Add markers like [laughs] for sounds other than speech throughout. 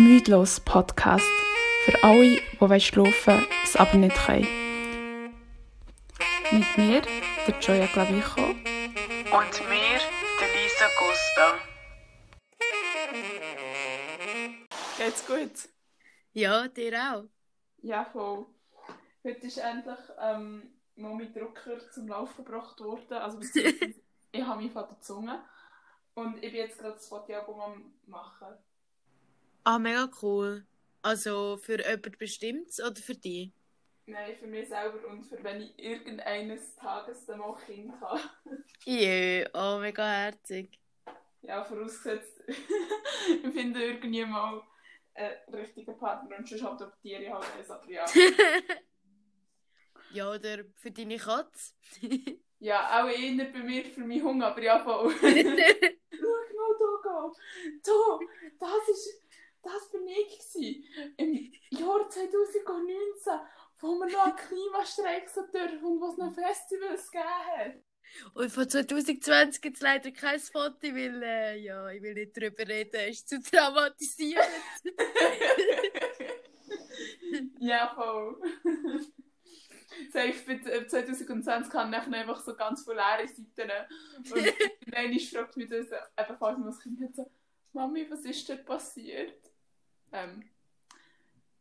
Müdlos Podcast. Für alle, die schlafen wollen, es aber nicht können. Mit mir, der Joya Clavijo. Und mir, der Lisa Costa. Geht's gut? Ja, dir auch. Ja, voll. Heute ist endlich ähm, noch mein Drucker zum Laufen gebracht worden. Also, [laughs] beziehungsweise ich habe mich von der Zunge. Und ich bin jetzt gerade das Fotoalbum am machen. Ah, mega cool. Also für jemand bestimmtes oder für dich? Nein, für mich selber und für wenn ich irgendeines Tages dann mal Kind habe. [laughs] Jö, oh, mega herzig. Ja, vorausgesetzt, [laughs] ich finde irgendwie mal einen richtigen Partner und sonst adoptiere ich halt eins, aber ja. [laughs] ja, oder für deine Katze? ja, auch eher bei mir, für meinen Hunger, aber ja, voll. Schau mal da, da, das ist das bin ich gewesen. im Jahr 2019, wo wir noch einen Klimastreik so dürfen und wo es noch Festivals gegeben hat. Und von 2020 gibt es leider kein Foto, weil äh, ja, ich will nicht darüber reden, ist zu traumatisiert. [laughs] ja, voll. [laughs] Safe bei 2020 kann ich einfach so ganz viele leere Seiten. Und [laughs] dann fragt mich das eben, falls man das Kind so, Mami, was ist denn passiert? Ähm,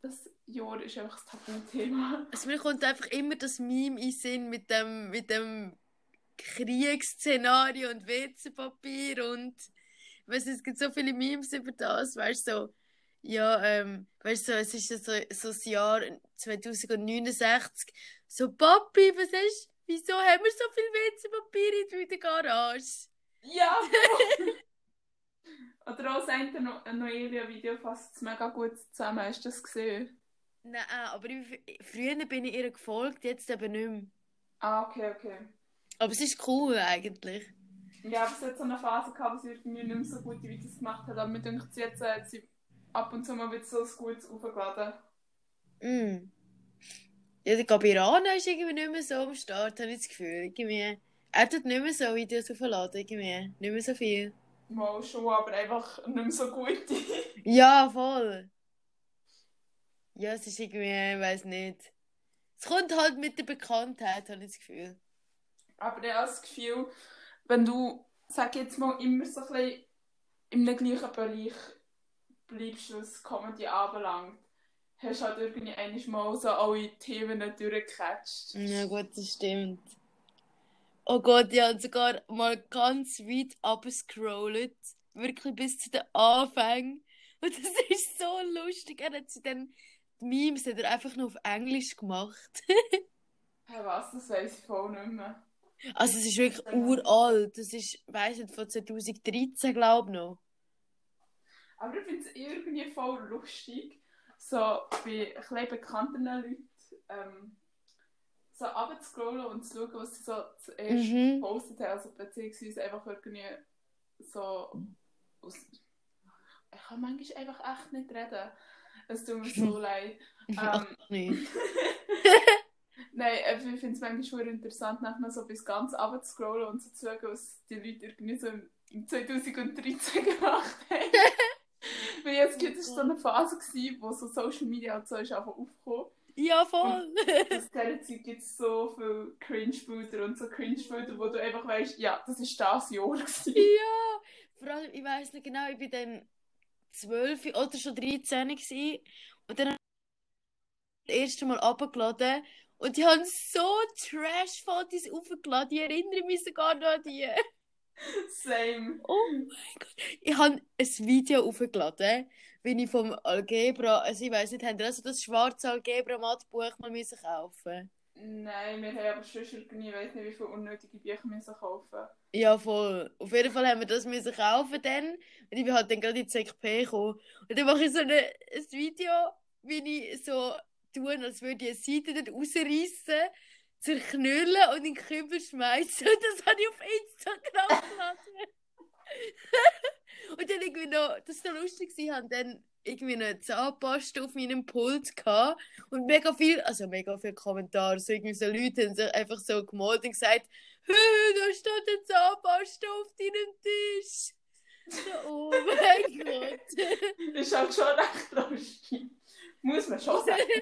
das Jahr ist einfach das Tabuthema. Also mir kommt einfach immer das Meme in Sinn mit dem, mit dem Kriegsszenario und WC-Papier und weißt, es gibt so viele Memes über das, weißt du, so, ja, ähm, weißt du, so, es ist so, so das Jahr 2069, so, Papi, was ist, wieso haben wir so viel WC-Papier in der Garage? Ja, [laughs] Oder auch das Noelia-Video fasst mega gut zusammen. Hast du das gesehen? Nein, aber ich, früher bin ich ihr gefolgt, jetzt eben nicht mehr. Ah, okay, okay. Aber es ist cool eigentlich. Ja, aber es hat so eine Phase gehabt, wo sie irgendwie nicht mehr so gute Videos gemacht hat. Aber mir denkt sie jetzt, hat sie ab und zu mal wieder so ein gutes aufgeladen. Mm. Ja, ich glaube, Iran ist irgendwie nicht mehr so am Start, habe ich das Gefühl. Irgendwie. Er tut nicht mehr so Videos aufladen, irgendwie. Nicht mehr so viel. Mal schon, aber einfach nicht mehr so gut. [laughs] ja, voll. Ja, es ist irgendwie, ich weiß nicht. Es kommt halt mit der Bekanntheit, habe ich das Gefühl. Aber ich habe das Gefühl, wenn du, sag jetzt mal, immer so ein bisschen im gleichen Bereich bleibst, was Comedy anbelangt, hast du halt irgendwie einmal so alle Themen durchgecatcht. Ja gut, das stimmt. Oh Gott, ich habe sogar mal ganz weit abgescrollt. Wirklich bis zu den Anfängen. [laughs] Und das ist so lustig. Er hat sie dann, die Memes hat er einfach nur auf Englisch gemacht. [laughs] hey, was? Das weiß ich voll nicht mehr. Also es ist wirklich uralt. Das ist, weiss nicht, von 2013 glaube ich noch. Aber ich finde es irgendwie voll lustig, so bei ein bekannten Leuten, ähm, so abzuscrollen und zu schauen, was sie so zuerst mhm. gepostet haben. Also beziehungsweise einfach irgendwie so aus... Ich kann manchmal einfach echt nicht reden. Es tut mir so [laughs] leid. Ähm, nicht. [laughs] [laughs] Nein, ich finde es manchmal schon interessant, nachher so bis ganz abzuscrollen und so zu schauen, was die Leute irgendwie so im 2013 gemacht haben. Weil jetzt gibt es so eine Phase, gewesen, wo so Social Media und so ist einfach aufgekommen. Ja, voll. Aus dieser Zeit gibt es so viele Cringe-Bilder und so Cringe-Bilder, wo du einfach weißt, ja, das ist das Jahr. Gewesen. Ja, vor allem, ich weiß nicht genau, ich war dann 12 oder schon 13 gewesen, und dann habe ich das erste Mal abgeladen und die haben so Trash-Fotos aufgeladen, ich erinnere mich sogar noch an die. Same. Oh mein Gott. Ich habe ein Video aufgeladen bin ich vom Algebra, also ich weiß nicht, haben ihr also das schwarze Algebra-Mathbuch mal müssen kaufen Nein, wir haben aber schon irgendwie, ich weiß nicht, wie viele unnötige Bücher müssen kaufen. Ja, voll. Auf jeden Fall haben wir das müssen kaufen dann. Und ich bin halt dann gerade in die ZKP gekommen. Und dann mache ich so eine, ein Video, wie ich so tue, als würde ich eine Seite dort rausreißen, zerknüllen und in den Kübel schmeißen. Und [laughs] das habe ich auf Instagram geladen. [laughs] [laughs] Und dann irgendwie noch, das war so lustig, sie haben dann irgendwie eine Zahnpasta auf meinem Pult gehabt und mega viel, also mega viele Kommentare, so irgendwie so Leute haben sich einfach so gemalt und gesagt, da steht eine Zahnpasta auf deinem Tisch. Oh [laughs] mein Gott. ist halt schon recht lustig. Muss man schon sagen.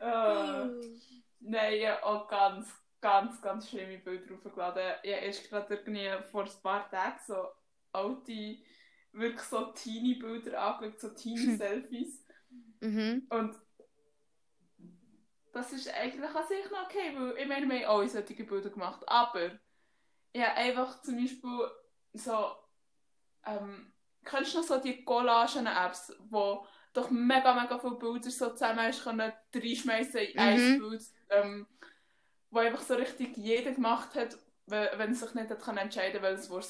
Oh. [laughs] nein, habe auch ganz, ganz, ganz schlimme Bilder. Ich habe erst gerade irgendwie vor ein paar Tagen so alte, wirklich so Teenie-Bilder angeschaut, so Teenie-Selfies. Mhm. Und das ist eigentlich an sich noch okay, weil ich meine, wir haben alle solche Bilder gemacht. Aber ich habe einfach zum Beispiel so, ähm, kennst du noch so die Collagen-Apps, wo doch mega, mega viele Bilder so zusammen hast können reinschmeißen in ein Mhm. Bild, ähm, wo einfach so richtig jeder gemacht hat, we- wenn er sich nicht hat können entscheiden weil es wohl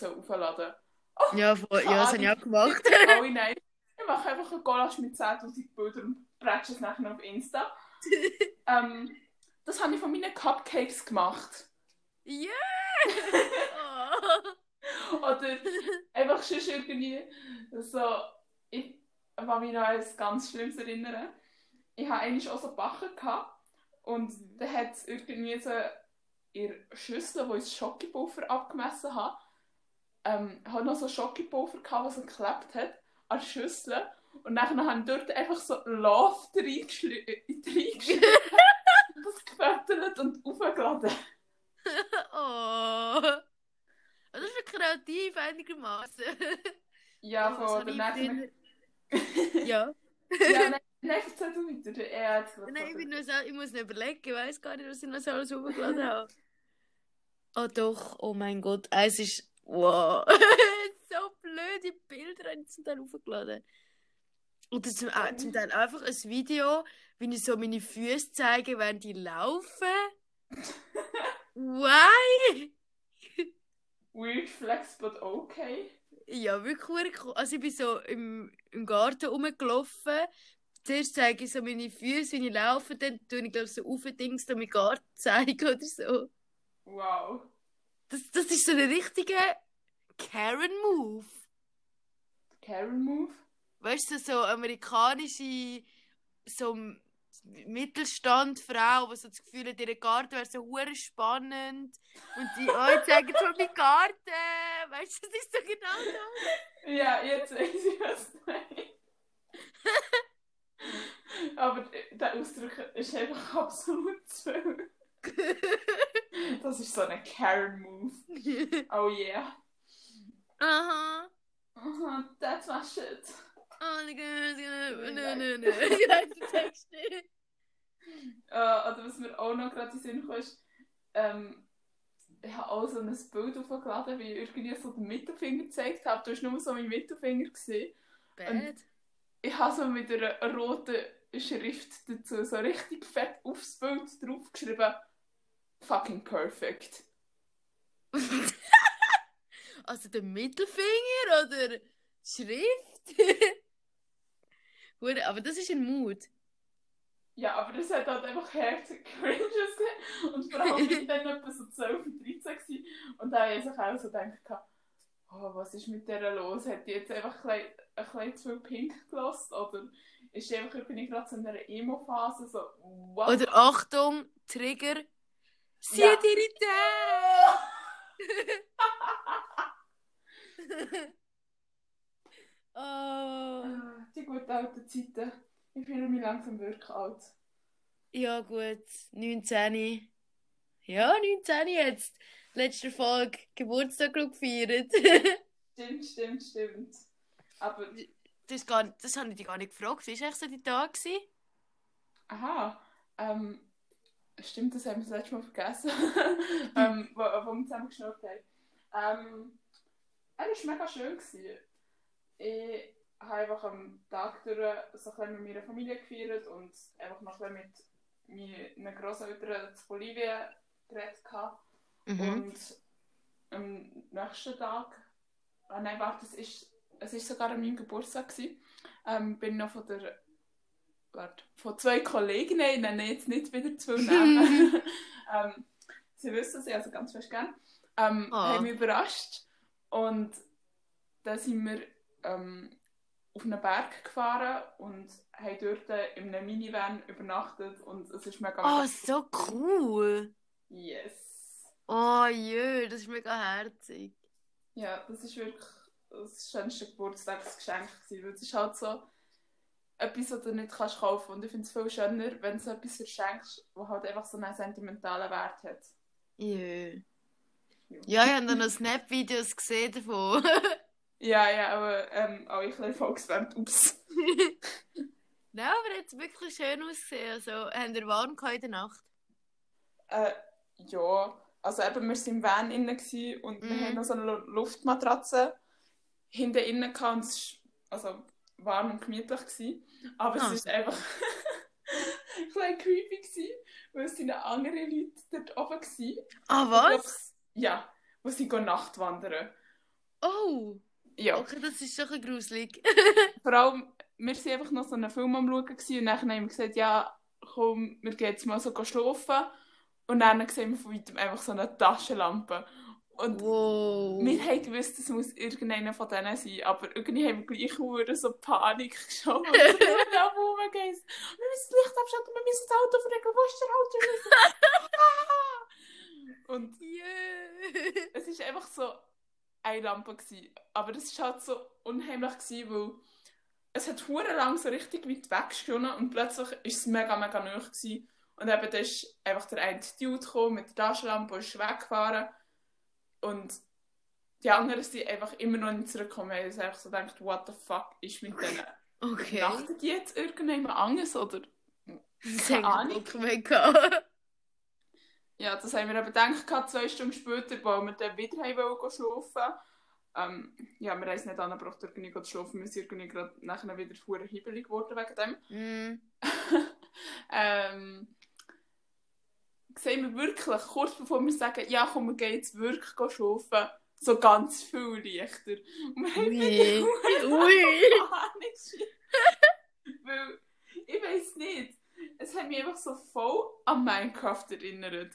aufladen Ja, voll, ja, das habe ich auch gemacht. [laughs] [laughs] alle nein. Ich mache einfach eine Collage mit 10'000 Bildern und prätsche es nachher auf Insta. [laughs] ähm, das habe ich von meinen Cupcakes gemacht. Ja! Oh. Oder einfach schon irgendwie so, ich kann mich noch an etwas ganz Schlimmes erinnern. Ich hatte eigentlich auch so Backen gehabt und dann hat es irgendwie so in der Schüssel, wo ich das Schokipulver abgemessen habe, ähm, hat noch so Schokipulver gehabt, was so geklebt hat an der Schüssel. Und dann habe ich dort einfach so Love reingeschli- äh, reingeschrieben, [laughs] das gefüttert und aufgeladen. [laughs] oh. Das ist ja kreativ einigermaßen. Ja, Oh, ich danach... früher- [laughs] Ja. ja, nein, nein, erzähl du weiter. Er gerade Nein, ich, bin gesagt. nur so, ich muss noch überlegen, ich weiß gar nicht, was ich noch so alles hochgeladen habe. Oh doch, oh mein Gott, eins ist. Wow. [laughs] so blöde Bilder habe ich zum Teil hochgeladen. Oder zum, äh, zum Teil einfach ein Video, wie ich so meine Füße zeige, während die laufen. Why? [laughs] Weird flex, but okay. Ja, wirklich cool. Also ich bin so im, im Garten rumgelaufen. Zuerst zeige ich so meine Füße, wie ich laufe, dann tue ich glaube so aufdings da meinen Garten [laughs] zeigen oder so. Wow. Das, das ist so ein richtiger Karen-Move. Karen Move. Weißt du, so amerikanische so Mittelstandfrau, die so das Gefühl hat, ihr Garten wäre so hure spannend. Und die, [laughs] oh, ich zeige jetzt mal meinen Garten. Weißt du, das ist so genau das. Ja, jetzt weiß ich, was. [laughs] Aber der Ausdruck ist einfach absolut zu viel. [laughs] Das ist so ein Karen Move. [laughs] Oh yeah. Aha. Aha, that's my shit. Oh, the girls gonna... No, no, no. Ich weiß den Text nicht. [laughs] Oder was mir auch noch gerade in den Sinn kam, ist, ähm, ich habe auch so ein Bild aufgeladen, wie ich irgendwie so den Mittelfinger gezeigt habe. Du hast nur so meinen Mittelfinger gesehen. Bad. Ich habe so mit einer roten Schrift dazu so richtig fett aufs Bild draufgeschrieben. Fucking perfect. [laughs] also der Mittelfinger oder Schrift? [laughs] Hure, Aber das ist ein Mut. Ja, aber das hat halt einfach herzig cringe ausgesehen. Und vor allem bin ich dann etwa so 12 und 13 gewesen. Und da habe ich sich auch so gedacht, oh, was ist mit der los? Hat die jetzt einfach ein bisschen, ein bisschen zu viel Pink gelassen? Oder ist einfach irgendwie gerade so in einer Emo-Phase? So, what? Oder Achtung, Trigger. Sie Ja. hat ihre Idee! oh. Die guten alten Zeiten. Ich fühle mich langsam wirklich alt. Ja, gut. 19. Ja, 19 jetzt. Letzte Folge Geburtstag gefeiert. [laughs] Stimmt, stimmt, stimmt. Aber, das, ist gar, das habe ich dich gar nicht gefragt. Wie war echt so die Tag? gewesen? aha, ähm, stimmt, das haben wir das letzte Mal vergessen, [laughs] ähm, wo, wo wir zusammen geschnurrt haben. Ähm, er war mega schön. Gewesen. Ich habe einfach am Tag durch so ein bisschen mit meiner Familie gefeiert und einfach noch ein bisschen mit meinen Grosseltern zu Bolivien geredet. Mhm. Und am nächsten Tag, ah nein, warte, es ist, es ist sogar an meinem Geburtstag gewesen, ähm, bin noch von der, warte, von zwei Kolleginnen, ich nenne jetzt nicht wieder zwei [laughs] Namen, ähm, sie wissen es, also ganz fest gern, ähm, Ah. haben mich überrascht und dann sind wir ähm, auf einen Berg gefahren und haben dort in einem Minivan übernachtet und es ist mega, Oh, so cool. yes. Oh jö, das ist mega herzig. Ja, das ist wirklich das schönste Geburtstagsgeschenk gewesen, weil es ist halt so etwas, was du nicht kannst kaufen und ich finde es viel schöner, wenn du so etwas verschenkst, was halt einfach so einen sentimentalen Wert hat. Ja. Ja, ich habe dann noch Snap-Videos gesehen davon. [laughs] Ja, ja, aber ähm, auch ich ein Volkswärmt, ups. [laughs] Nein, aber hat wirklich schön ausgesehen. Also, haben wir warm in der Nacht? Äh, ja, also eben, wir waren im Van innen und wir Mhm. haben noch so eine Lu- Luftmatratze hinten innen gehabt und es also warm und gemütlich. Gewesen. Aber Ah, es ist so. einfach [laughs] ein bisschen creepy gewesen, weil es sind andere Leute dort oben waren. Ah, was? glaub, Ja, wo sie Nachtwandern. Oh, Ja, okay, das ist doch ein gruselig. [laughs] vor allem, wir waren einfach noch so einen Film am Schauen gewesen, und dann haben wir gesagt, ja, komm, wir gehen jetzt mal so schlafen. Und dann sehen wir von weitem einfach so eine Taschenlampe. Und Wow. wir haben gewusst, es muss irgendeiner von denen sein, aber irgendwie haben wir gleich verdammt so Panik geschoben. Wir müssen das Licht abschalten, wir müssen das Auto verregeln, wo ist der Auto? [laughs] Und Yeah. es ist einfach so eine Lampe gewesen. Aber das war halt so unheimlich, gewesen, weil es hat hure lang so richtig weit weg geschonen und plötzlich ist es mega, mega nahe gewesen. Und eben da ist einfach der eine Dude gekommen mit der Taschenlampe und ist weggefahren. Und die anderen sind einfach immer noch nicht zurückgekommen. Ich habe einfach so gedacht, what the fuck ist mit denen? Okay. Nachtet die jetzt irgendjemand anders, oder? Keine Ahnung. [laughs] Ja, das haben wir eben gedacht, zwei Stunden später, wo wir dann wieder haben wollen schlafen ähm, Ja, wir haben es nicht angebracht, irgendwie zu schlafen. Wir sind irgendwie gerade nachher wieder verdammt hibbelig geworden wegen dem. Mm. [laughs] ähm, sehen wir wirklich, kurz bevor wir sagen, ja komm, wir gehen jetzt wirklich schlafen, so ganz viel leichter. Und [laughs] wir haben Ui. wieder [laughs] Ui. Panik [laughs] Weil, ich weiß nicht, es hat mich einfach so voll an Minecraft erinnert.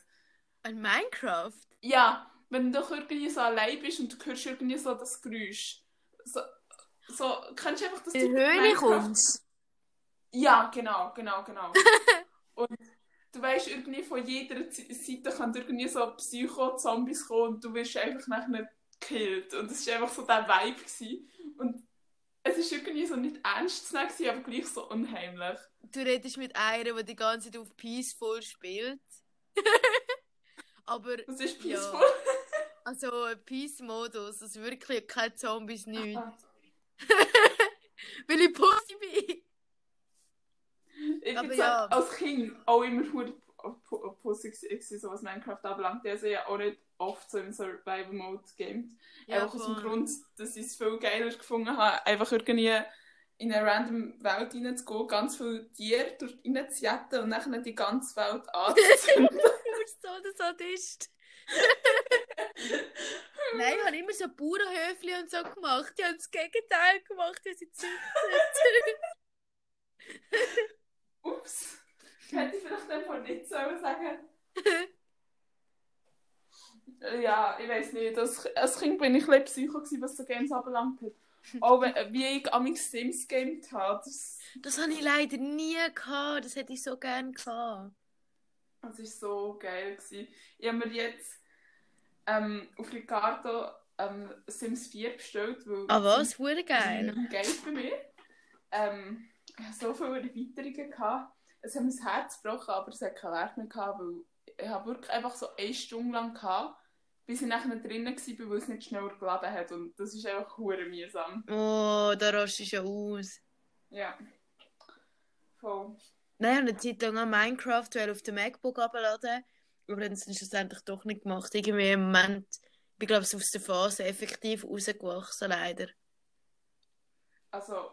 An Minecraft? Ja, wenn du doch irgendwie so allein bist und du hörst irgendwie so das Geräusch. So, so kannst du einfach das In Höhle kommt's. Ja, genau, genau, genau. und du weißt irgendwie von jeder Seite kann irgendwie so Psycho-Zombies kommen und du wirst einfach nachher gekillt. Und es war einfach so der Vibe. Gewesen. Und es war irgendwie so nicht ernst zu nehmen, aber gleich so unheimlich. Du redest mit einer, die die ganze Zeit auf Peaceful spielt. [laughs] Aber, Das ist Ja. peaceful. [laughs] [laughs] also ein Peace-Modus, also wirklich keine Zombies, nichts. Ah. Weil ich Pussy bin. Ich Aber ja. als Kind auch immer Pussy gewesen, so was Minecraft anbelangt. Also ja auch nicht oft so im Survival-Mode gamed. einfach aus dem. Grund, dass ich es viel geiler gefunden habe, einfach irgendwie in eine random Welt reinzugehen, ganz viele Tiere durch reinzujetten und dann die ganze Welt [laughs] anzuzünden. Du bist so der Sadist. Nein, ich habe immer so Bauernhöfli und so gemacht. Die haben das Gegenteil gemacht, wie sie züchten. Ups. Hätte ich vielleicht einfach nicht sollen sagen [laughs] Ja, ich weiß nicht. Als, als Kind bin ich ein psycho, gewesen, was so Games anbelangt hat. Auch wenn, wie ich amix Sims gamed habe. Das, Das habe ich leider nie gehabt. Das hätte ich so gerne gehabt. das war so geil. Gewesen. Ich habe mir jetzt ähm, auf Ricardo ähm, Sims 4 bestellt, weil Ah was? Ist geil. Geld bei mir. Ähm, so viele Erweiterungen. Gehabt. Es hat das Herz gebrochen, aber es hat keinen Wert mehr gehabt, weil ich habe wirklich einfach so eine Stunde lang gehabt, bis ich nachher drinnen war, weil es nicht schneller geladen hat. Und das ist einfach hure mühsam. Oh, da rastest du ja aus. Ja. Voll. Nein, ich habe eine Zeit lang an Minecraft auf dem MacBook abladen, aber dann ist es schlussendlich doch nicht gemacht. Irgendwie im Moment, ich bin glaube ich aus der Phase effektiv rausgewachsen, leider. Also,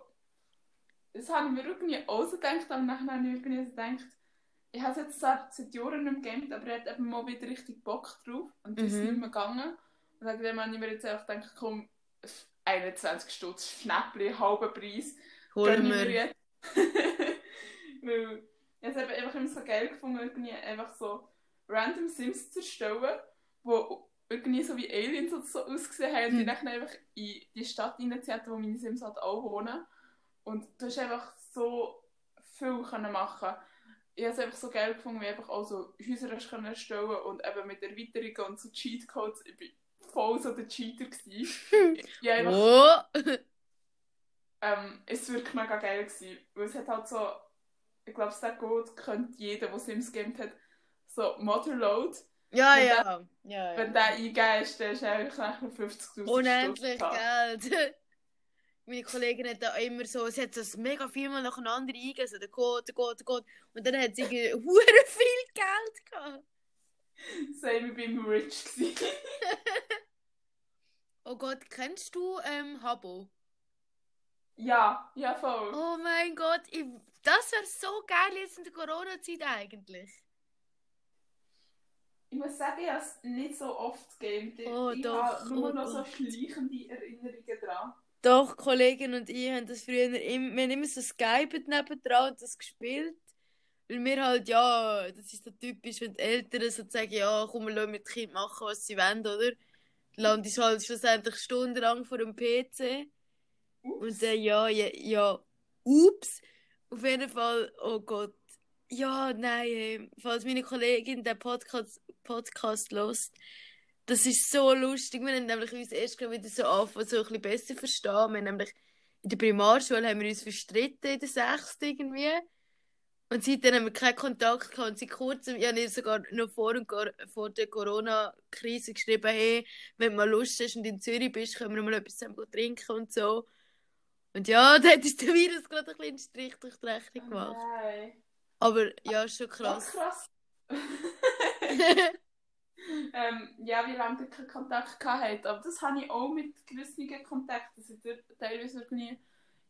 das habe ich mir irgendwie auch so gedacht, aber nachher habe ich irgendwie so gedacht, ich habe es jetzt seit, seit Jahren nicht mehr gegamed, aber ich hatte eben mal wieder richtig Bock drauf und es ist Mhm. nicht mehr gegangen. Und dann habe ich mir jetzt einfach gedacht, komm, 21 Stutz, Schnäppli, halber Preis, Holen wir. jetzt. [laughs] Weil ich es einfach immer so geil gefunden, irgendwie einfach so random Sims zu erstellen, die irgendwie so wie Aliens oder so ausgesehen haben und die Hm. dann einfach in die Stadt reinziehen, wo meine Sims halt auch wohnen. Und du hast einfach so viel können machen Ich habe es einfach so geil gefunden, wie einfach auch so Häuser hast können erstellen und eben mit Erweiterungen und so Cheatcodes. Ich bin voll so der Cheater. gewesen. [laughs] ja, einfach, Oh! [laughs] ähm, es war wirklich mega geil. Gewesen, weil es hat halt so, ich glaube, es hat gut, könnte jeder, der Sims gamed hat, so Motherload. Ja, Wenn ja. ja, Wenn ja. der eingehst, dann hast du eigentlich nachher 50'000 Unendlich. Geld. [laughs] Meine Kollegin hat da immer so, sie hat das mega viel mal nacheinander eingegeben, so der Code, der Code, der Code. Und dann hat sie [laughs] hure viel Geld gehabt. Same, ich bin rich. [laughs] Oh Gott, kennst du ähm, Habbo? ja, ja voll. Oh mein Gott, ich, das wäre so geil jetzt in der Corona-Zeit eigentlich. Ich muss sagen, ich habe es nicht so oft gegamed. Oh, ich doch, habe nur oh noch so Gott. schleichende Erinnerungen dran. Doch, Kollegin und ich haben das früher immer, wir haben immer so skypet nebendran und das gespielt. Weil wir halt, ja, das ist so typisch, wenn die Eltern so sagen, ja, komm, lassen mit dem Kind machen, was sie wollen, oder? Dann landest halt schlussendlich stundenlang vor dem PC. Ups. Und dann, ja, ja, ja, ups. Auf jeden Fall, oh Gott. Ja, nein, ey. falls meine Kollegin den Podcast, Podcast hört, das ist so lustig. Wir haben nämlich uns erst wieder so angefangen, so ein bisschen besser verstehen. Wir haben nämlich in der Primarschule haben wir uns verstritten in der Sechsten irgendwie. Und seitdem haben wir keinen Kontakt gehabt. Und seit kurzem, ich habe sogar noch vor, Cor- vor der Corona-Krise geschrieben, hey, wenn du mal Lust hast und in Zürich bist, können wir mal etwas zusammen trinken und so. Und ja, [laughs] da hat uns der Virus gerade ein bisschen Strich durch die Rechnung gemacht. Nein. Aber ja, ist schon Krass. krass. krass. [laughs] [laughs] ähm, ja, wie lange keinen Kontakt gehabt habt. Aber das habe ich auch mit gewissen Kontakten. Also teilweise irgendwie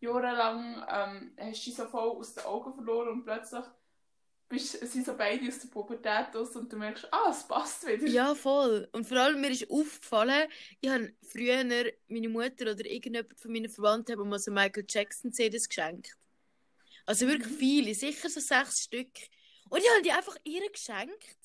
jahrelang ähm, hast du dich so voll aus den Augen verloren und plötzlich bist, sind so beide aus der Pubertät aus und du merkst, ah, es passt wieder. Ja, voll. Und vor allem mir ist aufgefallen, ich habe früher meine Mutter oder irgendjemand von meinen Verwandten haben mal so Michael Jackson CDs geschenkt. Also wirklich Mhm. viele, sicher so sechs Stück. Und ich habe die einfach ihr geschenkt.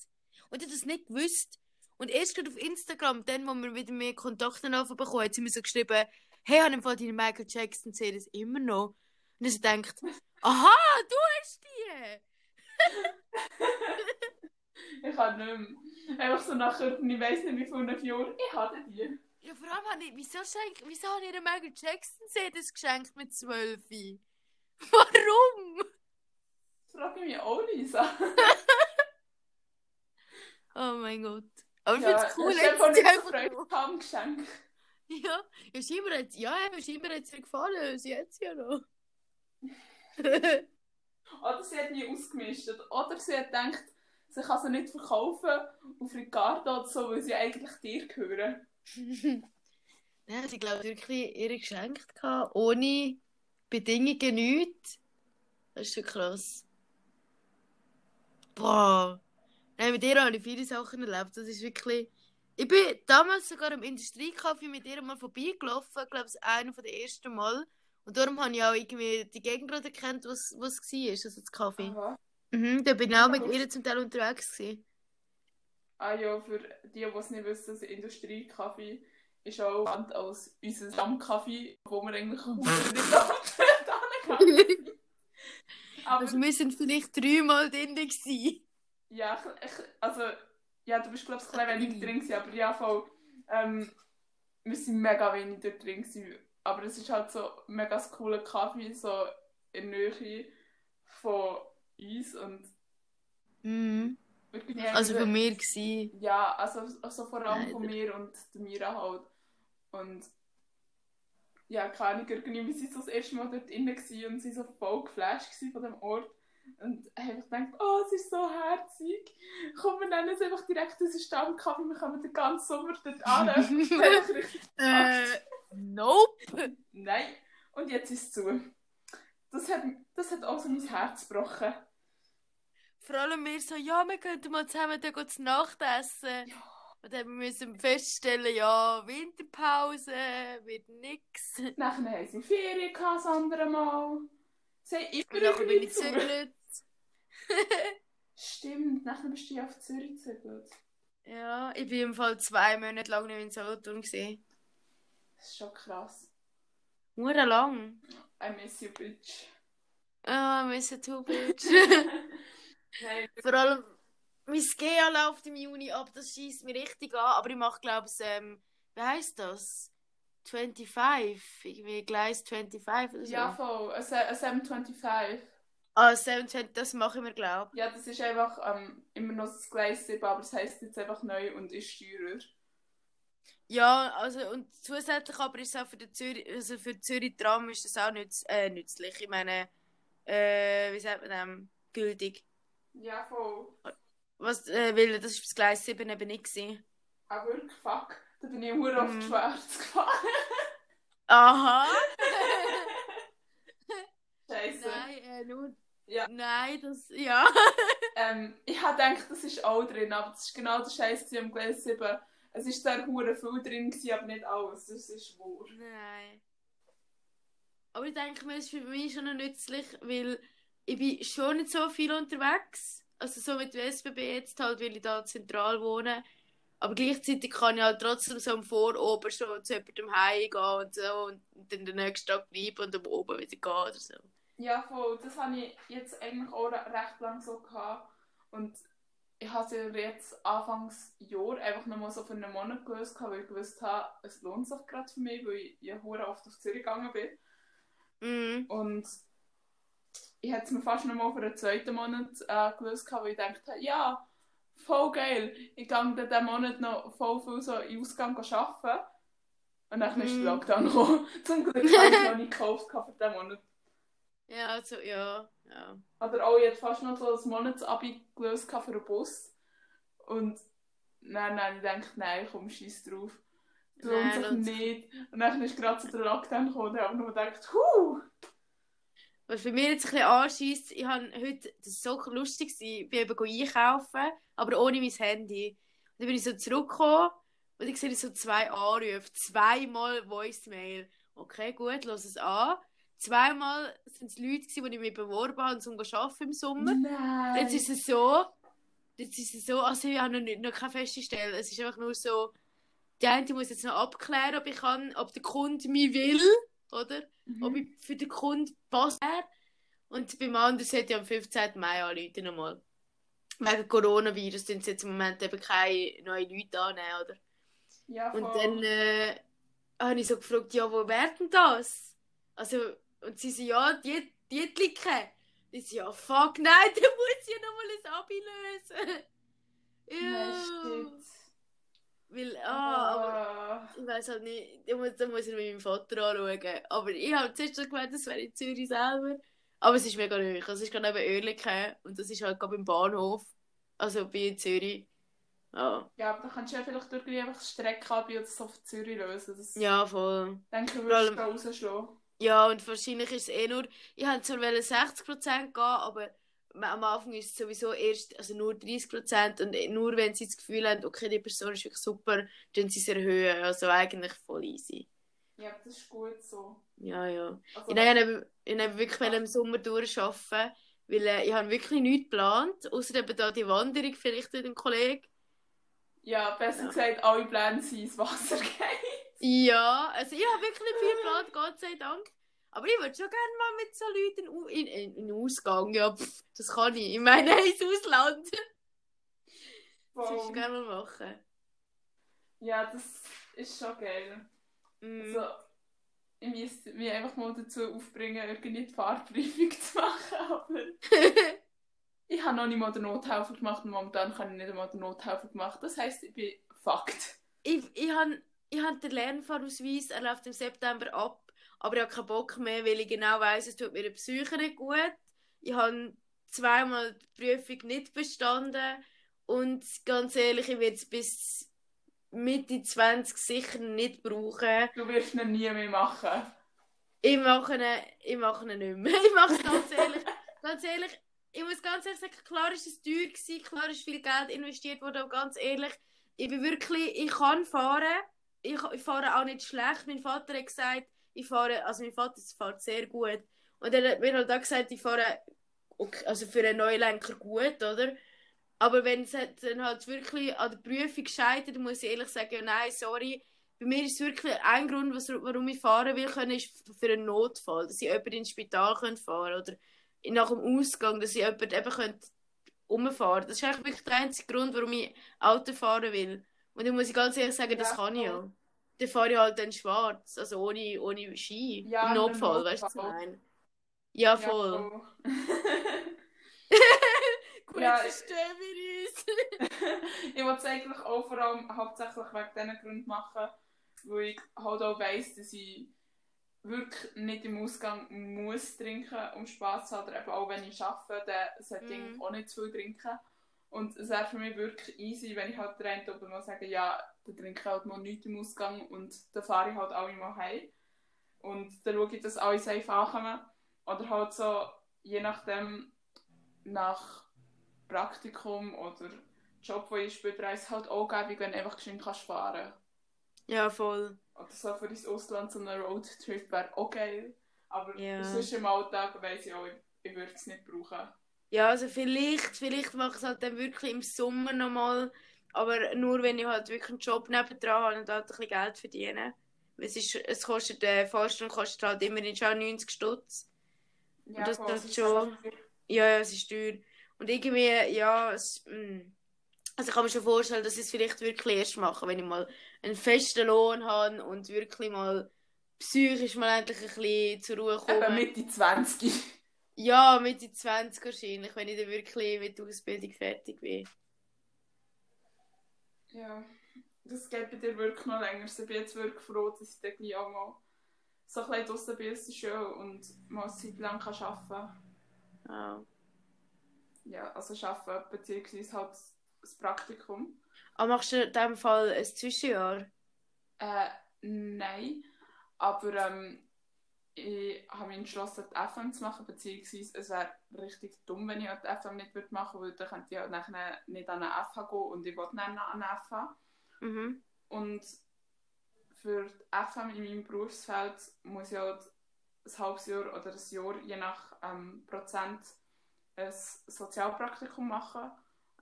Und ich habe das nicht gewusst. Und erst gerade auf Instagram, dann, wo wir wieder mehr Kontakte bekommen, hat sie mir so geschrieben, hey, ich habe im Fall deine Michael Jackson CDs immer noch. Und ich so denkt, aha, du hast die! [laughs] Ich kann nicht mehr. Einfach so nachher, ich weiß nicht wie viele Jahren, ich hatte die. Ja, vor allem habe ich, wieso, schenk, wieso habe ich ihr Michael Jackson CDs geschenkt mit 12? [laughs] Warum? Das frage ich mich auch, Lisa. [laughs] Oh mein Gott. Aber ich Ja, finde es cool, hast du [laughs] einfach jetzt die nicht so einfach Freude noch- am Geschenk. Ja, ja, scheinbar hat ja, eben, scheinbar hat es ihr gefallen, sie hat es ja noch. [laughs] Oder sie hat nie ausgemistet. Oder sie hat gedacht, sie kann sie nicht verkaufen auf Ricardo oder so, weil sie eigentlich dir gehören. [laughs] Nein, sie glaube wirklich ihr geschenkt gehabt, ohne Bedingungen nichts. Das ist schon krass. Boah. Nein, mit ihr habe ich viele Sachen erlebt. Das ist wirklich. Ich bin damals sogar im Industriecafé mit ihr mal vorbeigelaufen, ich glaube es einer der ersten Mal. Und darum habe ich auch irgendwie die Gegend gerade erkannt, was, es war, also das Kaffee. Aha. Mhm, da bin ich auch mit ihr zum Teil unterwegs gewesen. Ah ja, für die, die es nicht wissen, das Industriekaffee ist auch bekannt als unser Stammkaffee, wo wir eigentlich [laughs] nicht da [laughs] gehen. Aber Also wir sind vielleicht dreimal drin gewesen. Ja, ich, ich, also, ja, du bist glaube ich ein wenig drin gewesen, aber ja, voll, ähm, wir sind mega wenig dort drin gewesen. Aber es ist halt so mega das coole Kaffee, so in Nähe von uns und Mhm. wirklich Also von mir gewesen. Ja, also, also vor allem von Leider. mir und Mira halt. Und ja, keine Ahnung, irgendwie, wir sind so das erste Mal dort drin und sie so voll geflasht von dem Ort. Und ich gedacht, oh, es ist so herzig. Komm, wir nennen es einfach direkt unseren Stammkaffee, wir kommen den ganzen Sommer dort [laughs] an. Äh, nope. Nein, und jetzt ist es zu. Das hat, das hat auch so mein Herz gebrochen. Vor allem wir so, ja, wir könnten mal zusammen da gehen zu Nacht essen. Und dann müssen wir feststellen, ja, Winterpause, wird nix. Und Nachher haben sie Ferien gehabt, das andere Mal. Sie haben immer nachher bin ich gezügelt. [laughs] Stimmt, nachher bist du ja auf Zürich gezügelt. Ja, ich bin im Fall zwei Monate lang nicht in Solothurn gesehen. Das ist schon krass. Nur lang. I miss you, bitch. Ah, Mr. Two Bitch. [laughs] Nein, Vor allem, mein GEA läuft im Juni ab, das schießt mich richtig an. Aber ich mache, glaube ich, ähm, wie heißt das? 25, irgendwie Gleis 25 oder so. Ja, voll. Ein, Se- ein 725. Ah, 720, das machen wir, glaube Ja, das ist einfach ähm, immer noch das Gleis 7, aber das heisst jetzt einfach neu und ist teurer. Ja, also und zusätzlich aber ist es auch für die Zürich, also für Zürich Tram ist das auch nütz, äh, nützlich. Ich meine, äh, wie sagt man dem? Gültig. Ja, voll. Was, äh, weil das ist das Gleis 7 eben nicht gewesen. Auch wirklich, fuck. Da bin ich nur auf Mhm. die Schwärze [laughs] gefahren. Aha! [laughs] Scheiße. Nein, äh, nur. Ja. Nein, das. Ja. [laughs] Ähm, ich habe gedacht, das ist auch drin, aber das ist genau der Scheiß am Gleis 7. Es ist da hure viel drin, gewesen, aber nicht alles. Das ist wahr. Nein. Aber ich denke mir, es ist für mich schon nützlich, weil ich bin schon nicht so viel unterwegs. Also so mit dem SBB jetzt halt, weil ich da zentral wohne. Aber gleichzeitig kann ich halt trotzdem so am Voroben schon zu jemandem heimgehen und so und dann den nächsten Tag bleiben und am Oben wieder gehen oder so. Ja, voll. Das habe ich jetzt eigentlich auch re- recht lang so gehabt. Und ich habe sie jetzt Anfangs Jahr einfach nochmal so für einen Monat gelöst, weil ich gewusst habe, es lohnt sich gerade für mich, weil ich ja hure oft auf Zürich gegangen bin. Mhm. Und ich hätte es mir fast nochmal für einen zweiten Monat äh, gelöst, weil ich dachte, ja, voll geil. Ich gehe dann diesen Monat noch voll viel so in Ausgang arbeiten. Und dann ist Mhm. der Lockdown gekommen. [laughs] Zum Glück habe ich noch nicht gekauft für diesen Monat. Ja, also, ja, ja. Oder auch, hatte fast noch so ein Monatsabi gelöst für einen Bus. Und nein, nein, ich dachte, nein, komm, scheiß drauf. Lohnt sich nicht. Und dann ist gerade so der Lockdown gekommen und habe nur gedacht, huh! Was bei mir jetzt ein bisschen anschießt, ich habe heute, das war so lustig, ich bin eben einkaufen, aber ohne mein Handy. Und dann bin ich so zurückgekommen und ich sehe so zwei Anrufe, zweimal Voicemail. Okay, gut, lass es an. Zweimal sind es Leute, die ich mich beworben habe, um zu arbeiten im Sommer. Nein! Jetzt ist es so, jetzt ist es so, also ich habe noch, nicht, noch keine feste Stelle. Es ist einfach nur so, die eine muss jetzt noch abklären, ob ich kann, ob der Kunde mich will, oder? Mhm. ob ich für den Kunden passe. Und beim anderen sollte ich am 15. Mai anrufen nochmal. Wegen Coronavirus sind jetzt im Moment eben keine neuen Leute annehmen, oder? Ja, voll. Und dann äh, habe ich so gefragt, ja, wo wäre denn das? Also, und sie so, ja, die, die klicken. Ich so, ja, fuck, nein, [laughs] dann muss ich nochmal ein Abi lösen. Nein, ja. Weil, ah, aber Ah. ich weiß halt nicht, da muss, da muss ich mit meinem Vater anschauen. Aber ich habe zuerst schon gemeint, das wäre in Zürich selber. Aber es ist mega neu. Also es ist gerade neben Oerlikon und das ist halt gerade beim Bahnhof. Also bei Zürich. Ja, Ja, aber dann kannst du ja vielleicht irgendwie einfach das Streckabi oder so auf Zürich lösen. Das ja voll. denke Vor würdest du allem- rausschlagen. Ja, und wahrscheinlich ist es eh nur, ich wollte zwar wollen 60% gehen, aber am Anfang ist es sowieso erst, also nur 30% und nur wenn sie das Gefühl haben, okay, die Person ist wirklich super, dann sie es erhöhen. Also eigentlich voll easy. Ja, das ist gut so. Ja, ja. Also, Ich wollte wirklich im Sommer durcharbeiten, weil äh, ich habe wirklich nichts geplant, außer eben da die Wanderung vielleicht mit dem Kollegen. ja, besser Ja. gesagt, alle Pläne sind ins Wasser [laughs] gehen. Ja, also ich habe wirklich nicht viel geplant, Gott sei Dank. Aber ich würde schon gerne mal mit so Leuten in, in, in den Ausgang. Ja, pff, das kann ich. Ich meine, [laughs] ins Ausland. Das würde ich gerne mal machen. Ja, das ist schon geil. Mm. Also, ich müsste mich einfach mal dazu aufbringen, irgendwie die Fahrprüfung [laughs] zu machen. Aber [laughs] ich habe noch nicht mal den Nothelfer gemacht und momentan kann ich nicht einmal den Nothelfer gemacht. Das heisst, ich bin fucked. ich ich habe ich hab den Lernfahrausweis, er läuft im September ab, aber ich habe keinen Bock mehr, weil ich genau weiss, es tut mir der Psyche nicht gut. Ich habe zweimal die Prüfung nicht bestanden und ganz ehrlich, ich werde es bis Mitte 20 sicher nicht brauchen. Du wirst ihn nie mehr machen. Ich mache ihn, ich mache ihn nicht mehr. [laughs] Ich mache es ganz ehrlich. ganz ehrlich, ich muss ganz ehrlich sagen, klar ist es teuer gewesen, klar ist viel Geld investiert worden, aber ganz ehrlich, ich bin wirklich, ich kann fahren. Ich, ich fahre auch nicht schlecht. Mein Vater hat gesagt, ich fahre, also mein Vater fährt sehr gut. Und er hat mir halt auch gesagt, ich fahre okay, also für einen Neulenker gut, oder? Aber wenn es dann halt wirklich an der Prüfung scheitert, muss ich ehrlich sagen, nein, sorry. Bei mir ist wirklich ein Grund, warum ich fahren will, können, ist für einen Notfall. Dass ich jemanden ins Spital fahren kann oder nach dem Ausgang, dass ich jemanden eben könnte umfahren Das ist eigentlich wirklich der einzige Grund, warum ich Auto fahren will. Und dann muss ich ganz ehrlich sagen, das kann ich ja. Dann fahre ich halt dann schwarz, also ohne, ohne Ski. Ja, Im Notfall, weißt du, was ich meine? Ja, Ja, voll. voll. [laughs] Gut, Ja, verstehen wir uns. [laughs] ich wollte es eigentlich auch vor allem hauptsächlich wegen diesen Gründen machen, weil ich halt auch weiss, dass ich wirklich nicht im Ausgang muss trinken, um Spass zu haben. Oder eben auch wenn ich arbeite, dann sollte ich Mhm. auch nicht zu viel trinken. Und es wäre für mich wirklich easy, wenn ich halt der eine oben mal sage, ja, dann trinke ich halt mal nichts im Ausgang und dann fahre ich halt alle mal heim. Und dann schaue ich, dass alle safe ankommen. Oder halt so, je nachdem, nach Praktikum oder Job, wo ich später reise, halt auch gäbig, wenn du einfach geschwind kannst fahren Ja, voll. Oder so für das Ausland, so ein Roadtrip wäre auch geil. Aber Ja. sonst im Alltag weiss ich auch, ich, ich würde es nicht brauchen. Ja, also vielleicht, vielleicht mache ich es halt dann wirklich im Sommer nochmal, aber nur wenn ich halt wirklich einen Job nebendran habe und halt ein bisschen Geld verdiene. Es, ist, es kostet, äh, Fahrstunde kostet halt immerhin schon 90 Stutz. Ja, das- voll, das schon. Ja, ja, es ist teuer. Und irgendwie, ja, es, mm. also ich kann mir schon vorstellen, dass ich es vielleicht wirklich erst mache, wenn ich mal einen festen Lohn habe und wirklich mal psychisch mal endlich ein bisschen zur Ruhe komme. Eben Mitte 20. Ja, Mitte 20 wahrscheinlich, wenn ich dann wirklich mit der Ausbildung fertig bin. Ja, das geht bei dir wirklich noch länger. Ich bin jetzt wirklich froh, dass ich dann gleich auch mal so ein bisschen draussen bin der Schule und mal eine Zeit lang kann arbeiten kann. Ja. Ja, also arbeiten, beziehungsweise halt das Praktikum. Aber machst du in diesem Fall ein Zwischenjahr? Äh, nein. Aber ähm, ich habe mich entschlossen, die FM zu machen, beziehungsweise es wäre richtig dumm, wenn ich die FM nicht würde machen würde, weil dann könnte ich halt nachher nicht an eine FH gehen und ich wollte dann an eine FH. Mhm. Und für die FM in meinem Berufsfeld muss ich halt ein halbes Jahr oder ein Jahr, je nach ähm, Prozent, ein Sozialpraktikum machen.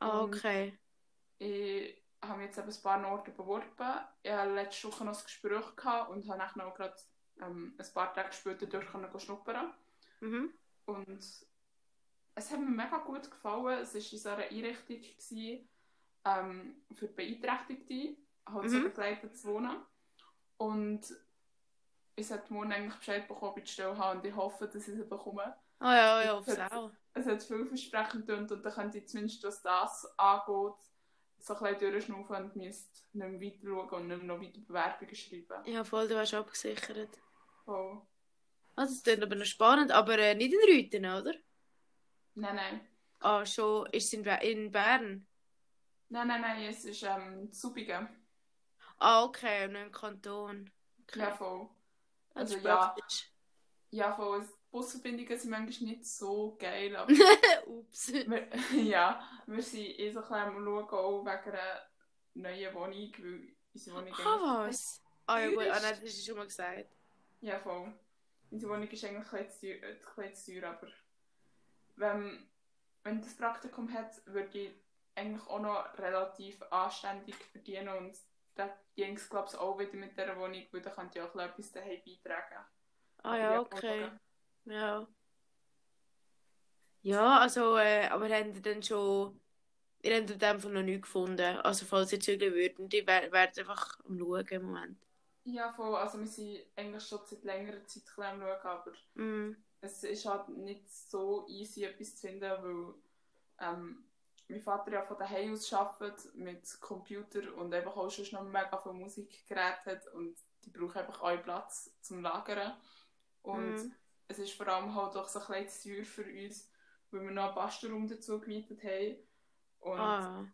Ah, Und okay. Ich habe jetzt eben ein paar Orte beworben. Ich hatte letzte Woche noch ein Gespräch gehabt und habe dann auch gerade ähm, ein paar Tage später dort können schnuppern. Mhm. Und es hat mir mega gut gefallen. Es war in so einer Einrichtung gewesen, ähm, für Beeinträchtigte, halt so Mhm. begleitet zu wohnen. Und ich sollte morgen eigentlich Bescheid bekommen, ob ich die Stelle habe und ich hoffe, dass ich sie bekomme. Ah ja, ja, aufs auch. Es hat vielversprechend und dann könnte ich zumindest, was das angeht, so ein bisschen durchschnaufen und müsste nicht mehr weiter schauen und nicht mehr noch weiter Bewerbungen schreiben. Ja, voll, du hast abgesichert. Voll. Also, das klingt aber noch spannend, aber äh, nicht in Rüten, oder? Nein, nein. Ah, schon. Ist es in, in Bern? Nein, nein, nein, es ist ähm, Zubige. Ah, okay, und im Kanton. Okay. Ja, voll. ist also ja. Ja, voll. Busverbindungen sind manchmal nicht so geil, aber [laughs] Ups. wir, [laughs] ja, wir sind eh so ein bisschen am Schauen, auch wegen einer neuen Wohnung, weil unsere Wohnung Ah, was? Ah, ja, gut. Ah, ist- nein, das hast du schon mal gesagt. Ja, voll. Unsere Wohnung ist eigentlich ein bisschen teuer, ein bisschen zu teuer aber wenn, wenn das Praktikum hat, würde ich eigentlich auch noch relativ anständig verdienen und da ging es glaube ich auch wieder mit dieser Wohnung, weil da könnte ich auch etwas daheim beitragen. Ah, ja, okay. Ja. Ja, also, äh, aber habt ihr dann schon. Ihr habt in dem Fall noch nichts gefunden. Also, falls ihr zügeln würdet, die wär- wärt einfach am Schauen im Moment. Ja, voll. Also wir sind eigentlich schon seit längerer Zeit am Schauen, aber Mhm. es ist halt nicht so easy, etwas zu finden, weil ähm, mein Vater ja von daheim aus arbeitet mit Computer und einfach auch schon noch mega viele Musikgeräte hat und die brauchen einfach auch Platz zum Lagern. Und Mhm. es ist vor allem halt auch so ein bisschen teuer für uns, weil wir noch einen Bastelraum dazu gemietet haben. Und Ah.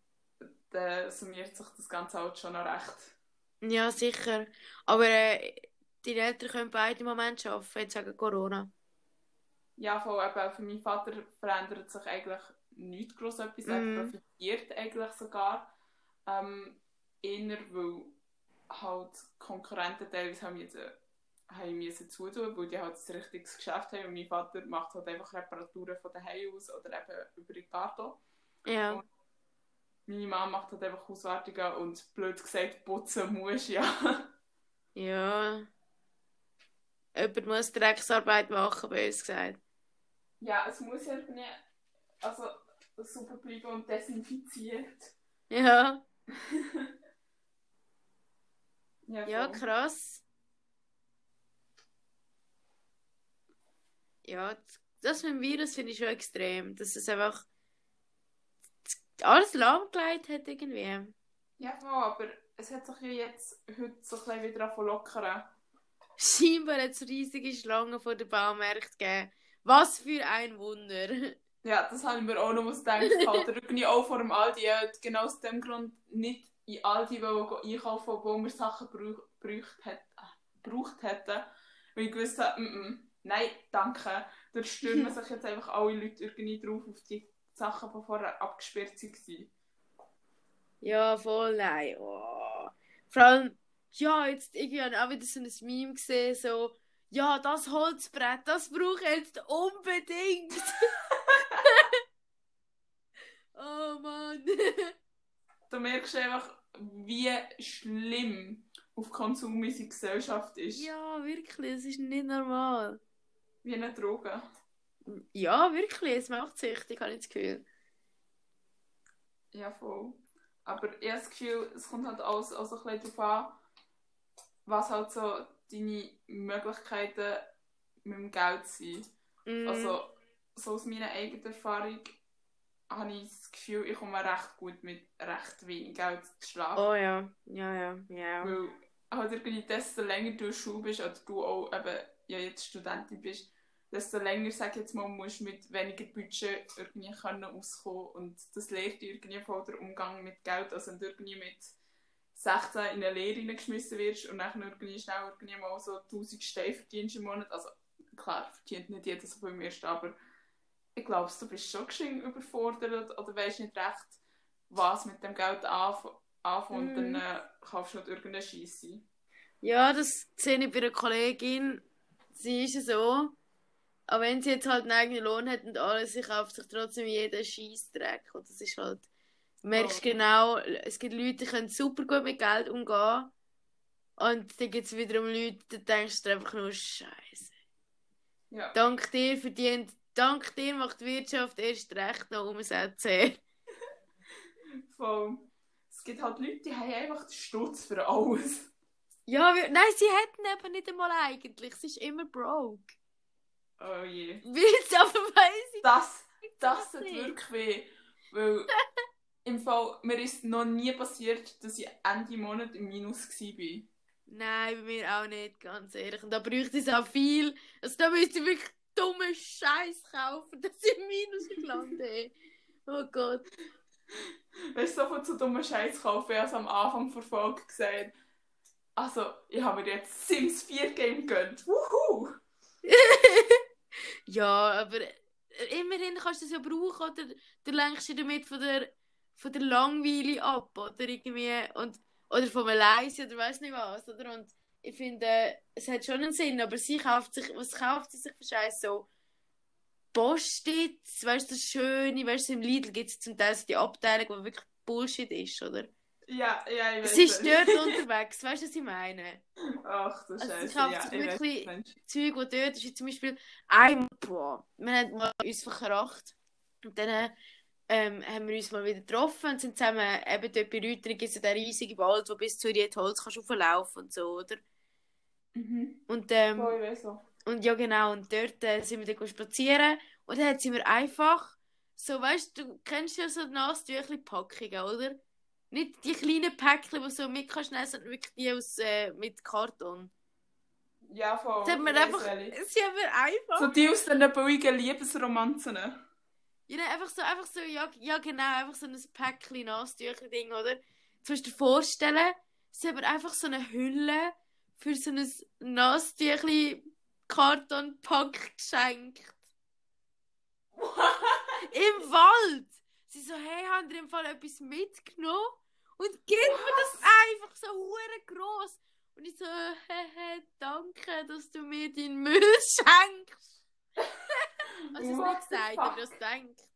dann summiert sich das Ganze halt schon noch recht. Ja, sicher. Aber äh, deine Eltern können beide im Moment arbeiten, jetzt wegen Corona. Ja, voll, eben, für meinen Vater verändert sich eigentlich nichts groß etwas. Er Mhm. profitiert eigentlich sogar. Ähm, eher, weil halt Konkurrenten teilweise haben jetzt haben müssen zutun, weil die halt ein richtiges Geschäft haben und mein Vater macht halt einfach Reparaturen von daheim aus oder eben über die Karte. Ja. Und- Meine Mama macht halt einfach Hauswartungen und blöd gesagt, putzen muss ja. Ja. Jemand muss Drecksarbeit machen, bei uns gesagt. ja, es muss ja irgendwie also, super bleiben und desinfiziert. Ja. [laughs] Ja, Ja, krass. Ja, das mit dem Virus finde ich schon extrem. Dass es einfach alles lahmgelegt hat irgendwie. Ja, voll, aber es hat sich ja jetzt heute so ein wieder lockern. Scheinbar hat es riesige Schlangen vor den Baumärkten gegeben. Was für ein Wunder. [laughs] Ja, das habe ich mir auch noch was gedacht. Halt, irgendwie auch vor dem Aldi. Ich genau aus dem Grund nicht in Aldi einkaufen, wo wir Sachen gebraucht hätten. Weil ich gewusst habe, mm -mm, nein, danke. Da stürmen [laughs] sich jetzt einfach alle Leute irgendwie drauf auf die Sachen, die vorher abgesperrt waren. Ja, voll nein. Oh. Vor allem, ja, jetzt irgendwie habe ich auch wieder so ein Meme gesehen, so, ja, das Holzbrett, das brauche ich jetzt unbedingt. [laughs] oh Mann. Da merkst du einfach, wie schlimm auf Konsum unsere Gesellschaft ist. ja, wirklich, es ist nicht normal. Wie eine Droge. Ja, wirklich, es macht süchtig, habe ich das Gefühl. Ja, voll. Aber ich habe das Gefühl, es kommt halt alles auch so ein bisschen darauf an, was halt so deine Möglichkeiten mit dem Geld sind. Mm, Also, so aus meiner eigenen Erfahrung habe ich das Gefühl, ich komme recht gut mit recht wenig Geld zu schlafen. oh ja, ja, ja, ja. Weil halt irgendwie desto länger du in der Schule bist oder du auch eben ja, jetzt Studentin bist, desto länger, sag ich jetzt mal, musst du mit weniger Budget irgendwie können auskommen und das lehrt dir irgendwie voll den Umgang mit Geld, also wenn du irgendwie mit 16 in eine Lehre hineingeschmissen wirst und dann irgendwie schnell irgendwie mal so 1000 Steine verdienst im Monat, also klar, verdient nicht jeder so beim ersten, aber ich glaube, du bist schon geschenkt überfordert oder weißt nicht recht, was mit dem Geld anf anfangen und Mhm. dann äh, kaufst du halt irgendeine Scheisse. Ja, das sehe ich bei einer Kollegin. Sie ist ja so. Aber wenn sie jetzt halt einen eigenen Lohn hat und alles, sie kauft sich trotzdem jeden Scheissdreck. Und das ist halt. Du merkst Oh. genau, es gibt Leute, die können super gut mit Geld umgehen. Und dann gibt es wiederum Leute, da denkst du einfach nur Scheiße. Ja. Dank dir verdient, dank dir macht die Wirtschaft erst recht noch umsetzen. [laughs] Voll. Es gibt halt Leute, die haben einfach den Stutz für alles. Ja, nein, sie hätten eben nicht einmal eigentlich. Sie ist immer broke. Oh je. Willst aber weiss ich Das, das tut wirklich weh. Weil [laughs] im Fall, mir ist noch nie passiert, dass ich Ende Monat im Minus war. Nein, bei mir auch nicht, ganz ehrlich. Und da bräuchte es auch viel. Also da müsste ich wirklich dumme Scheiß kaufen, [laughs] dass ich im Minus lande. Oh Gott. Weißt du, so viel zu dummen Scheiß kaufen, ich habe am Anfang der Folge gesagt. Also, ich habe mir jetzt Sims 4 Game gegönnt. Wuhu! [laughs] ja, aber immerhin kannst du es ja brauchen, oder du lenkst dich damit von der, von der Langweile ab, oder irgendwie. Und, oder vom Leise, oder weiß nicht was, oder? Und ich finde, es hat schon einen Sinn, aber sie kauft sich, was kauft sie sich für Scheiß so? Postits, weißt du, das Schöne, weißt du, im Lidl gibt es zum Teil so die Abteilung, die wirklich Bullshit ist, oder? Ja, ja, ich weiß. Sie ist dort [laughs] unterwegs, weißt du, was ich meine? Ach, du Also, Scheiße. sie kauft ja, ich wirklich-. Zeug, die dort ist, zum Beispiel einmal, boah, wir haben mal uns verkracht und dann ähm, haben wir uns mal wieder getroffen und sind zusammen eben dort bei Rütering, es ja den riesigen Wald, wo bis zu dir Holz kannst auflaufen und so, oder? Mhm. Und, ähm, ich weiß so. und ja genau, und dort äh, sind wir dann spazieren und dann sie mir einfach so, weißt du, du kennst ja so Nasstüchli-Packungen, oder? Nicht die kleinen Päckchen, die so mit kannst nehmen, sondern wirklich die aus, äh, mit Karton. Ja, voll. Sie hat mir einfach, sie hat mir einfach So die aus den billigen Liebesromanzen. Ja, nein, einfach so, einfach so, ja, ja genau, einfach so ein Päckchen Nasstücher-Ding, oder? Du musst dir vorstellen, sie haben einfach so eine Hülle für so ein Nasstüchli-Kartonpack geschenkt. [laughs] Im Wald! Sie so, hey, haben ihr im Fall etwas mitgenommen? Und gibt mir das einfach so hure groß. Und ich so, hehe, danke, dass du mir deinen Müll [laughs] schenkst. Also es nicht gesagt, aber das denkt.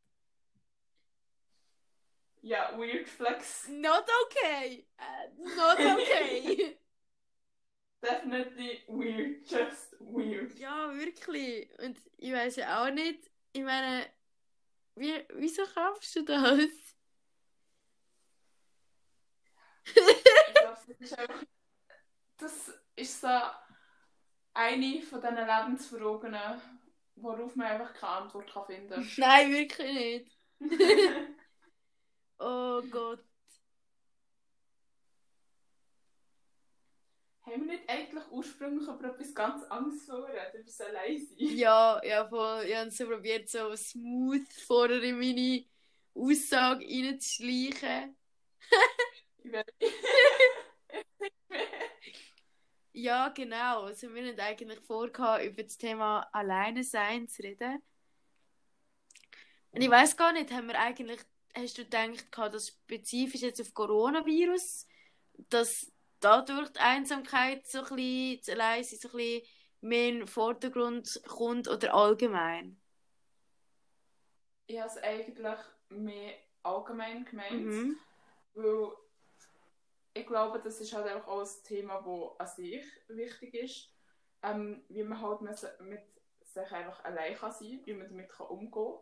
Ja, weird flex. Not okay. Uh, not okay. [laughs] Definitely weird. Just weird. ja, wirklich. Und ich weiß ja auch nicht, ich meine, wie, wieso kaufst du das? Ich glaub, das ist einfach das ist so eine von diesen Lebensfragen, worauf man einfach keine Antwort kann finden kann. Nein, wirklich nicht. [laughs] oh Gott. Haben wir nicht eigentlich ursprünglich über etwas ganz anderes vorgeredet, über allein sein? Ja, ja, voll. Ich habe so probiert, so smooth vorher in meine Aussage reinzuschleichen. Ja, genau. Also wir haben eigentlich vorgehabt, über das Thema Alleine sein zu reden. Und ich weiß gar nicht, haben wir eigentlich, hast du gedacht, dass spezifisch jetzt auf Coronavirus, dass dadurch die Einsamkeit so ein bisschen, das Alleinsein so ein bisschen mehr in den Vordergrund kommt oder allgemein? Ich habe es eigentlich mehr allgemein gemeint, Mhm. weil ich glaube, das ist halt auch ein Thema, das an sich wichtig ist, ähm, wie man halt mit, sich einfach allein kann sein wie man damit kann umgehen kann.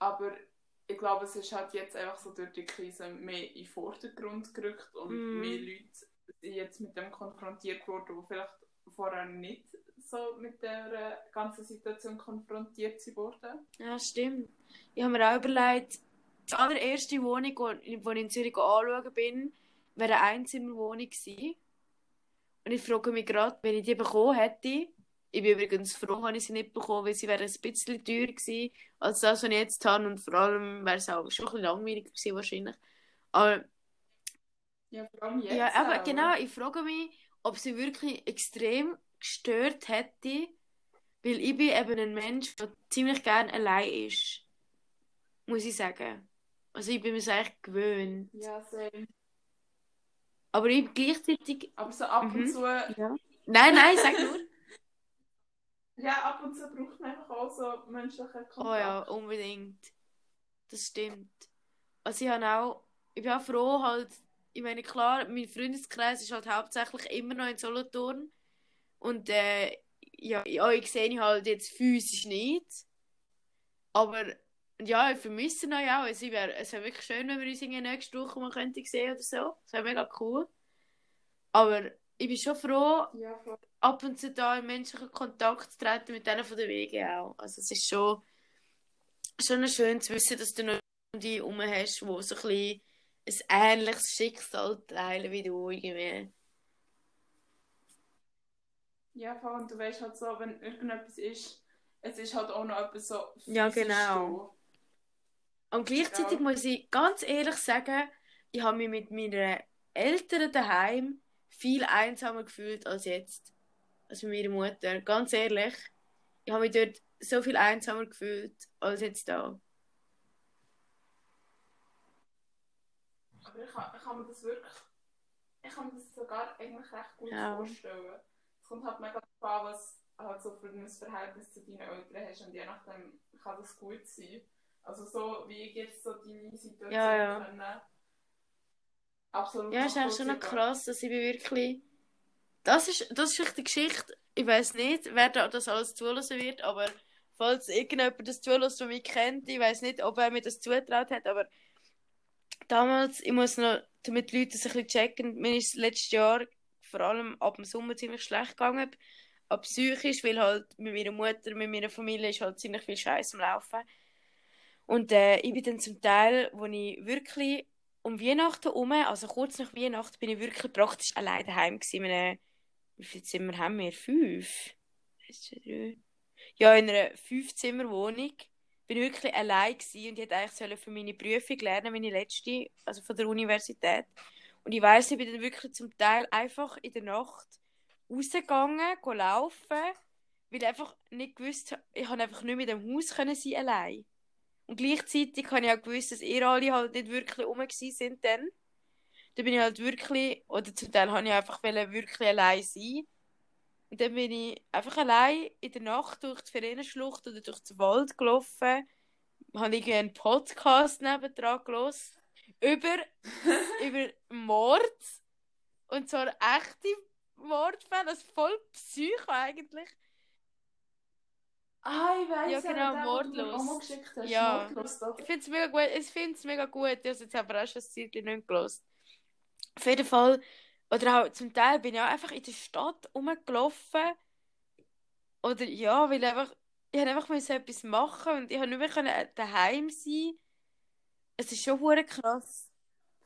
Aber ich glaube, es ist halt jetzt einfach so durch die Krise mehr in den Vordergrund gerückt und Mhm. mehr Leute jetzt mit dem konfrontiert worden, die vielleicht vorher nicht so mit der ganzen Situation konfrontiert wurden. Ja, stimmt. Ich habe mir auch überlegt, die allererste Wohnung, wo wo ich in Zürich anschauen bin, wäre eine Einzimmerwohnung gewesen. Und ich frage mich gerade, wenn ich die bekommen hätte, ich bin übrigens froh, habe ich sie nicht bekommen, weil sie wäre ein bisschen teurer gewesen als das, was ich jetzt habe. Und vor allem wäre es auch schon ein bisschen langweiliger gewesen wahrscheinlich. Aber Ja, vor allem jetzt. ja, aber auch. genau, ich frage mich, ob sie wirklich extrem gestört hätte, weil ich bin eben ein Mensch, der ziemlich gerne allein ist. Muss ich sagen. Also ich bin mir eigentlich gewöhnt. Ja, same. Aber ich gleichzeitig... Aber so ab und Mhm. zu, Ja. Nein, nein, sag nur. [laughs] ja, ab und zu braucht man einfach auch so menschlichen Kontakt. Oh ja, unbedingt. Das stimmt. Also ich habe auch... Ich bin auch froh halt... Ich meine, klar, mein Freundeskreis ist halt hauptsächlich immer noch in Solothurn. Und äh, ja, ja, ich sehe ihn halt jetzt physisch nicht. Aber ja, ich vermisse ihn auch. Wär, es wäre wirklich schön, wenn wir uns irgendwie nächste Woche mal könnten sehen oder so. Das wäre mega cool. Aber ich bin schon froh, Ja, voll. ab und zu da in menschlichen Kontakt zu treten mit denen von der Wege auch. Also es ist schon, schon schön zu wissen, dass du noch die herum hast, die so ein bisschen ein ähnliches Schicksal teilen wie du irgendwie. Ja, voll. Und du weißt halt so, wenn irgendetwas ist, es ist halt auch noch etwas so Ja, genau. Und gleichzeitig Ja. muss ich ganz ehrlich sagen, ich habe mich mit meinen Eltern daheim viel einsamer gefühlt als jetzt. Als mit meiner Mutter. Ganz ehrlich. Ich habe mich dort so viel einsamer gefühlt als jetzt da. Aber ich kann, ich kann mir das wirklich, ich kann mir das sogar eigentlich recht gut Ja. vorstellen. Es kommt halt mega darauf an, was halt so für ein Verhältnis zu deinen Eltern hast und je nachdem kann das gut sein. Also so, wie ich jetzt so deine Situation Ja, ja. können, absolut Ja, ist eigentlich schon noch krass, dass ich bin wirklich. Das ist, das ist echt die Geschichte. Ich weiß nicht, wer da das alles zulassen wird, aber falls irgendjemand das zulässt, der mich kennt, ich weiß nicht, ob er mir das zutraut hat, aber damals, ich muss noch, damit die Leute das ein bisschen checken, mir ist letztes Jahr vor allem ab dem Sommer ziemlich schlecht gegangen, ab psychisch, weil halt mit meiner Mutter, mit meiner Familie ist halt ziemlich viel Scheiß am Laufen. Und äh, ich bin dann zum Teil, wo ich wirklich um Weihnachten herum, also kurz nach Weihnachten, bin ich wirklich praktisch allein daheim gewesen. In einem, wie viele Zimmer haben wir? Fünf? Ja, in einer Fünf-Zimmer-Wohnung bin ich wirklich allein gewesen und ich hätte eigentlich für meine Prüfung lernen, meine letzte, also von der Universität. Und ich weiss, ich bin dann wirklich zum Teil einfach in der Nacht rausgegangen, go laufen, weil ich einfach nicht gewusst ich habe einfach nicht mit dem Haus können sein allein. Und gleichzeitig habe ich auch gewusst, dass ihr alle halt nicht wirklich rum sind dann. Da bin ich halt wirklich, oder zum Teil habe ich einfach wirklich allein sein. Und dann bin ich einfach allein in der Nacht durch die Verenenschlucht oder durch den Wald gelaufen. Habe ich einen Podcast nebendran gelesen. Über, [laughs] über Mord. Und zwar echte Mordfälle. Das ist voll Psycho eigentlich. Ah, ich weiss Ja, genau, mir Mordlos. hast. Ja. Mordlos, doch. Ich finde es mega gut. Ich finde es mega gut. Ich habe es jetzt aber auch schon ein Zeit nicht gelesen. Auf jeden Fall. Oder auch zum Teil bin ich auch einfach in der Stadt rumgelaufen. Oder ja, weil einfach, ich habe einfach müssen etwas machen und ich habe nicht mehr können daheim sein. Es ist schon hure krass.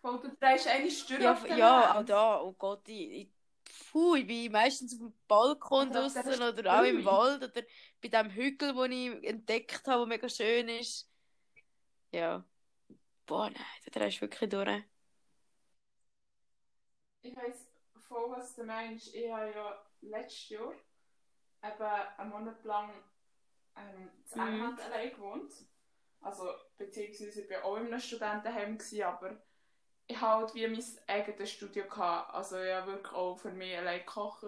Voll, du drehst eine Stür Ja, auf ja, auch da. Oh Gott, ich, ich, puh, ich bin meistens auf dem Balkon Oder draußen oder auch im. Wald oder bei dem Hügel, den ich entdeckt habe, der mega schön ist. Ja. Boah, nein, da drehst du wirklich durch. Ich weiss voll, was du meinst. Ich habe ja letztes Jahr eben einen Monat lang ähm, in Mhm. England allein gewohnt. Also, beziehungsweise ich war auch in einem Studentenheim, gewesen, aber ich hatte halt wie mein eigenes Studio. Gehabt. Also, ich habe wirklich auch für mich allein gekocht.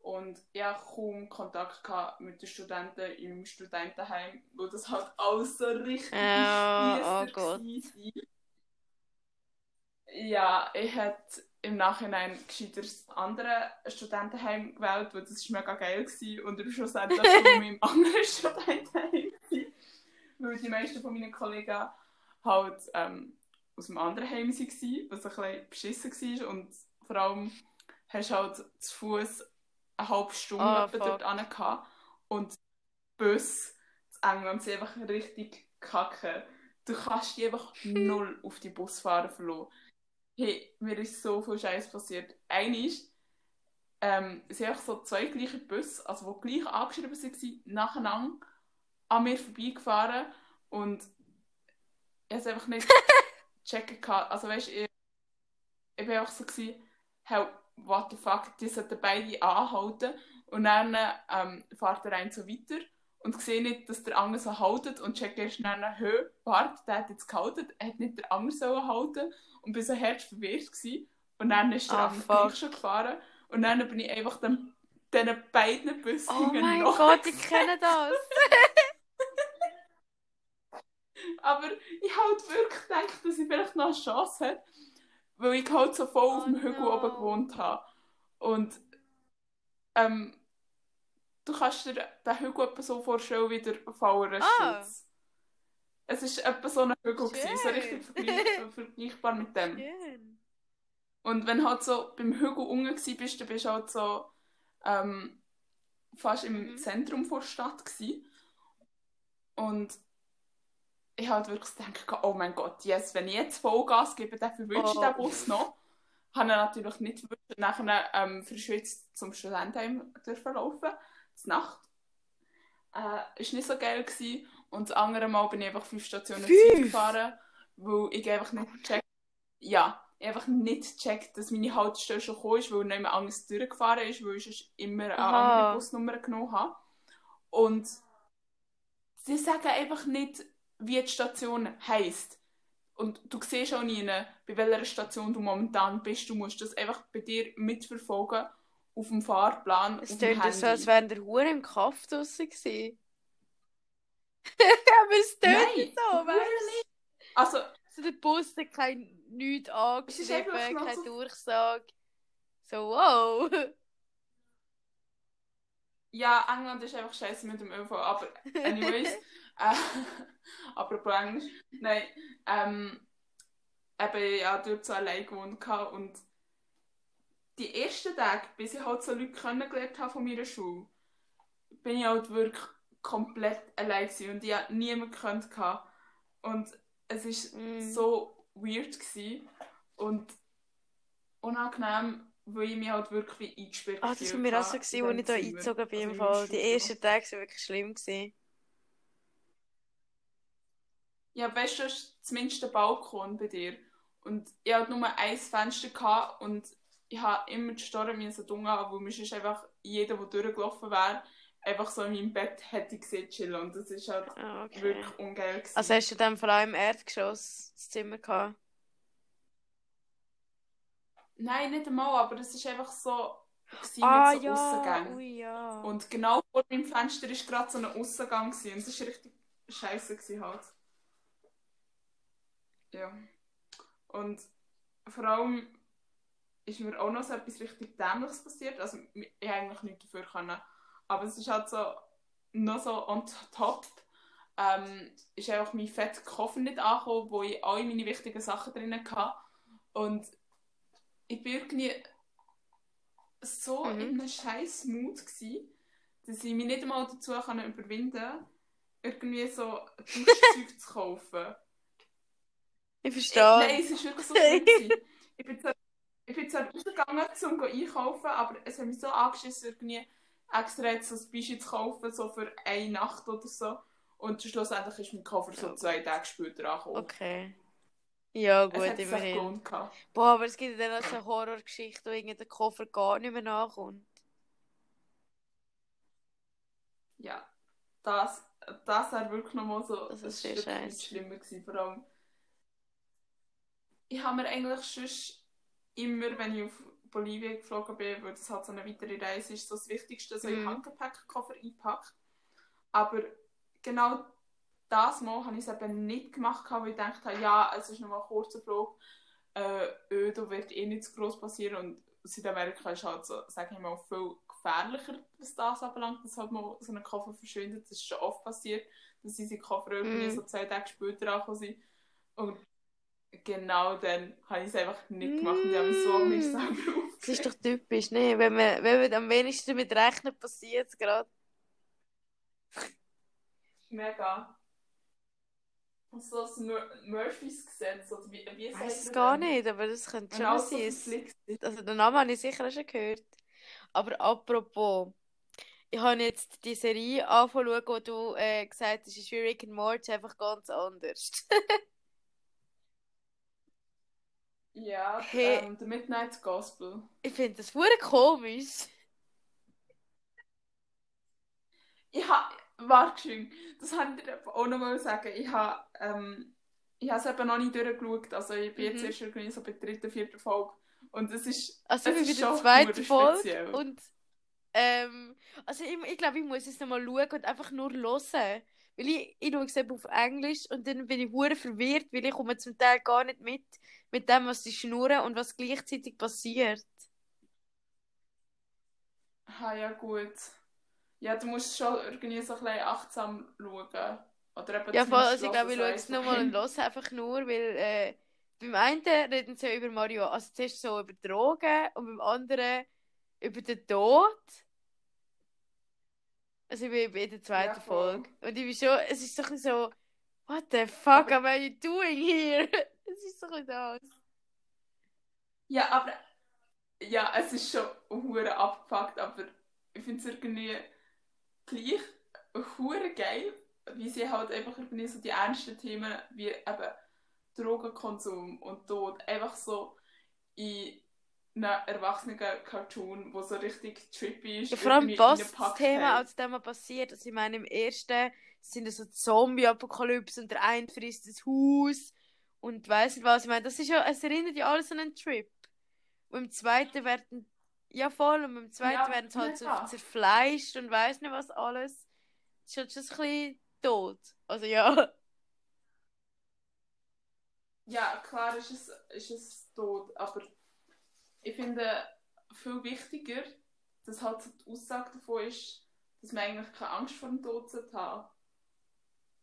Und ich hatte kaum Kontakt gehabt mit den Studenten im Studentenheim, wo das halt alles so richtig oh Spiesser Gott. war. Ja, ich hätte im Nachhinein gescheiter das andere Studentenheim gewählt, weil das war mega geil war. Und ich schlussendlich in meinem anderen Studentenheim. gewesen, Weil die meisten von meinen Kollegen halt ähm, aus dem anderen Heim waren, was ein bisschen beschissen war. Und vor allem hast du halt zu Fuß eine halbe Stunde fuck. dort hin gehabt. Und Bus in England sind einfach richtig kacke. Du kannst die einfach null auf die Busfahrer verlassen. Hey, mir ist so viel Scheiß passiert. Einmal ähm, sind einfach so zwei gleiche Busse, also die gleich angeschrieben waren, nacheinander an mir vorbeigefahren und ich habe es einfach nicht [laughs] checken. Also weißt du, ich, ich war einfach so gewesen, hey, what the fuck, die sollten beide anhalten und dann ähm, fährt der eine so weiter und sehe nicht, dass der andere so haltet und check erst dann, hä, warte, der hat jetzt gehalten, er hat nicht der andere sollen halten und bin so hart verwirrt gewesen. und dann ist der Ah, andere gleich schon gefahren und dann bin ich einfach dem, diesen beiden Bussen Oh mein noch Gott, ich kenne das. [laughs] Aber ich halt wirklich gedacht, dass ich vielleicht noch eine Chance hätte, weil ich halt so voll auf Oh dem Hügel no. oben gewohnt habe. Und ähm, du kannst dir den Hügel etwa so vorstellen wie der Fallerschutz. Ah. Es war etwa so ein Hügel, gewesen, so richtig vergleich, vergleichbar mit dem. Schön. Und wenn du halt so beim Hügel unten gewesen bist, dann bist du halt so ähm, fast im Mhm. Zentrum der Stadt gewesen. Und ich halt wirklich gedacht, oh mein Gott, yes, wenn ich jetzt Vollgas gebe, dann verwünsche ich Oh. den Bus noch. Habe ihn natürlich nicht verwünscht. Nachher ähm, verschwitzt zum Studentenheim dürfen laufen, zur Nacht. Äh, ist nicht so geil gewesen. Und das andere Mal bin ich einfach fünf Stationen Fünf? Gefahren, weil ich einfach nicht gecheckt ja, ich einfach nicht dass meine Haltestelle schon gekommen ist, weil nicht mehr anders durchgefahren ist, weil ich immer eine Aha. andere Busnummer genommen habe. Und sie sagen einfach nicht, wie die Station heisst. Und du siehst auch nie, bei welcher Station du momentan bist. Du musst das einfach bei dir mitverfolgen auf dem Fahrplan, Es tönt so, als wären der Hure im Kaff draussen gewesen. [laughs] Aber es Nein, so, weißt Also, du? So der Bus hat kein nichts angeschrieben, keine so- Durchsage. So, wow. [laughs] Ja, England ist einfach scheiße mit dem ÖV, aber anyways, [laughs] äh, apropos Englisch, nein, ähm, eben, ja, dort so allein gewohnt und die ersten Tage, bis ich halt so Leute kennengelernt habe von meiner Schule, bin ich halt wirklich komplett allein gewesen und ich hatte niemanden gekannt und es ist Mm. so weird gewesen und unangenehm, weil ich mich halt wirklich eingesperrt Ah, das war mir auch so, habe gewesen, als ich da eingezogen bin. Also Im Fall. Die ersten Tage waren wirklich schlimm. Gewesen. Ja, weißt du, zumindest der Balkon bei dir. Und ich hatte nur ein Fenster und ich habe immer die Storre müssen tun, weil mir sonst einfach jeder, der durchgelaufen wäre, einfach so in meinem Bett hätte gesehen chillen. Und das ist halt Ah, okay. wirklich ungeil gewesen. Also hast du dann vor allem im Erdgeschoss das Zimmer gehabt? Nein, nicht einmal, aber es ist einfach so gewesen Ah mit so ja, ui ja. Und genau vor meinem Fenster war gerade so ein Aussengang gewesen. und es war richtig scheiße gewesen halt. Ja. Und vor allem ist mir auch noch so etwas richtig Dämliches passiert. Also ich habe eigentlich nichts dafür können. Aber es ist halt so noch so on top. Ähm, ist einfach mein fetter Koffer nicht angekommen, wo ich alle meine wichtigen Sachen drin hatte. Und ich bin irgendwie so Mhm. in einem scheiß Mut, gewesen, dass ich mich nicht einmal dazu kann überwinden kann, irgendwie so Duschzeug [laughs] zu kaufen. Ich Ich, verstehe. nein, es ist wirklich so schlimm. [laughs] ich bin zwar, ich bin zwar rausgegangen, um einkaufen, aber es hat mich so angeschissen, irgendwie extra jetzt so ein Bischi zu kaufen, so für eine Nacht oder so. Und schlussendlich ist mein Koffer so zwei Tage später angekommen. Okay. Ja, gut, immerhin. Boah, aber es gibt ja dann auch so Horrorgeschichten, wo irgendwie der Koffer gar nicht mehr nachkommt. Ja, das, das wäre wirklich nochmal so Das ein ist sehr Stück schlimmer gewesen. Vor allem, ich habe mir eigentlich sonst immer, wenn ich auf Bolivien geflogen bin, weil das halt so eine weitere Reise ist, so das Wichtigste, so Mhm. Handgepäckkoffer eingepackt. Aber genau das Mal habe ich es eben nicht gemacht, weil ich gedacht habe, ja, es ist nur ein kurzer Flug, äh, da wird eh nichts groß passieren und Südamerika ist halt so, sage ich mal, viel gefährlicher, was das anbelangt, dass halt mal so ein Koffer verschwindet. Das ist schon oft passiert, dass unsere Koffer irgendwie Mhm. so zwei Tage später angekommen sind. Und genau dann habe ich es einfach nicht gemacht und ich habe mich so an mich selber Das ist aufgeregt. doch typisch, ne? Wenn man, wenn man am wenigsten damit rechnet, passiert es gerade. Mega. Und so das Mur Murphys Gesetz, oder wie, wie weiß es gar denn? nicht, aber das könnte schon so sein. ist. Also den Namen habe ich sicher schon gehört. Aber apropos, ich habe jetzt die Serie angefangen, wo du äh, gesagt hast, ist wie Rick and Morty einfach ganz anders. [laughs] Ja, Hey. ähm, The Midnight Gospel. ich finde das hure komisch. Ich habe, warte schön, das kann ich dir auch noch mal sagen. Ich habe, ähm, ich es eben noch nicht durchgeschaut. Also ich bin jetzt Mhm. erst irgendwie so bei der dritten, vierten Folge. Und es ist, Also es wie bei ist der schon zweiten Folge. Und ähm, also ich, ich glaube, ich muss es nochmal schauen und einfach nur hören. Weil ich, ich schaue es eben auf Englisch und dann bin ich hure verwirrt, weil ich komme zum Teil gar nicht mit mit dem, was sie schnurren und was gleichzeitig passiert. Ah, ja gut. Ja, du musst schon irgendwie so ein bisschen achtsam schauen. Oder eben Ja, voll, also ich glaube, ich schaue es nochmal und höre einfach nur, weil äh, beim einen reden sie ja über Mario, also zuerst so über Drogen und beim anderen über den Tod. Also ich bin in der zweiten Ja. Folge. Und ich bin schon, es ist so ein bisschen so, what the fuck Aber- am I doing here? [laughs] es ist so ein bisschen das. Ja, aber ja, es ist schon hure abgefuckt, aber ich finde es irgendwie gleich hure geil, wie sie halt einfach irgendwie so die ernsten Themen wie eben Drogenkonsum und Tod einfach so in einem erwachsenen Cartoon, wo so richtig trippy ist, Ja, vor allem das Thema als Thema passiert. Also ich meine, im ersten sind es so Zombie-Apokalypse und der eine frisst das Haus und weiss nicht was. Ich meine, das ist ja, es erinnert ja alles an einen Trip. Und im zweiten werden, ja voll, und im zweiten Ja, werden sie halt so mega. zerfleischt und weiss nicht was alles. Das ist halt schon ein bisschen tot. Also ja. Ja, klar ist es, ist es tot, aber ich finde viel wichtiger, dass halt so die Aussage davon ist, dass man eigentlich keine Angst vor dem Tod haben.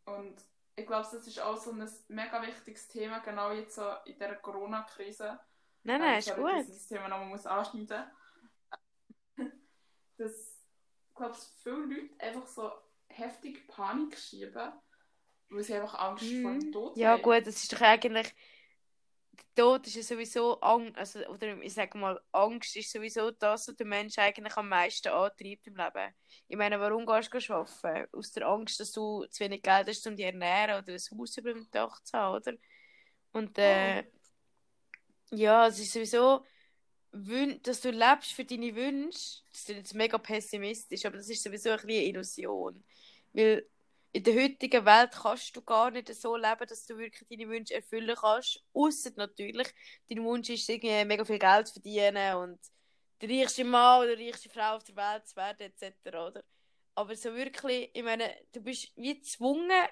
Und ich glaube, das ist auch so ein mega wichtiges Thema, genau jetzt so in dieser Corona-Krise. Nein, nein, ist sorry, gut. dass das Thema nochmal muss anschneiden [laughs] Dass, ich glaube, viele Leute einfach so heftig Panik schieben, weil sie einfach Angst vor dem Mhm. Tod Ja haben. gut, das ist doch eigentlich Tod ist ja sowieso Angst, also, oder ich sage mal, Angst ist sowieso das, was der Mensch eigentlich am meisten antreibt im Leben. Ich meine, warum gehst du arbeiten? Aus der Angst, dass du zu wenig Geld hast, um dich zu ernähren oder ein Haus über dem Dach zu haben, oder? Und äh, ja, es ist sowieso, dass du lebst für deine Wünsche, das ist jetzt mega pessimistisch, aber das ist sowieso ein bisschen eine Illusion. Weil in der heutigen Welt kannst du gar nicht so leben, dass du wirklich deine Wünsche erfüllen kannst. Außer natürlich, dein Wunsch ist, irgendwie mega viel Geld zu verdienen und der reichste Mann oder die reichste Frau auf der Welt zu werden, etc. Oder? Aber so wirklich, ich meine, du bist wie gezwungen,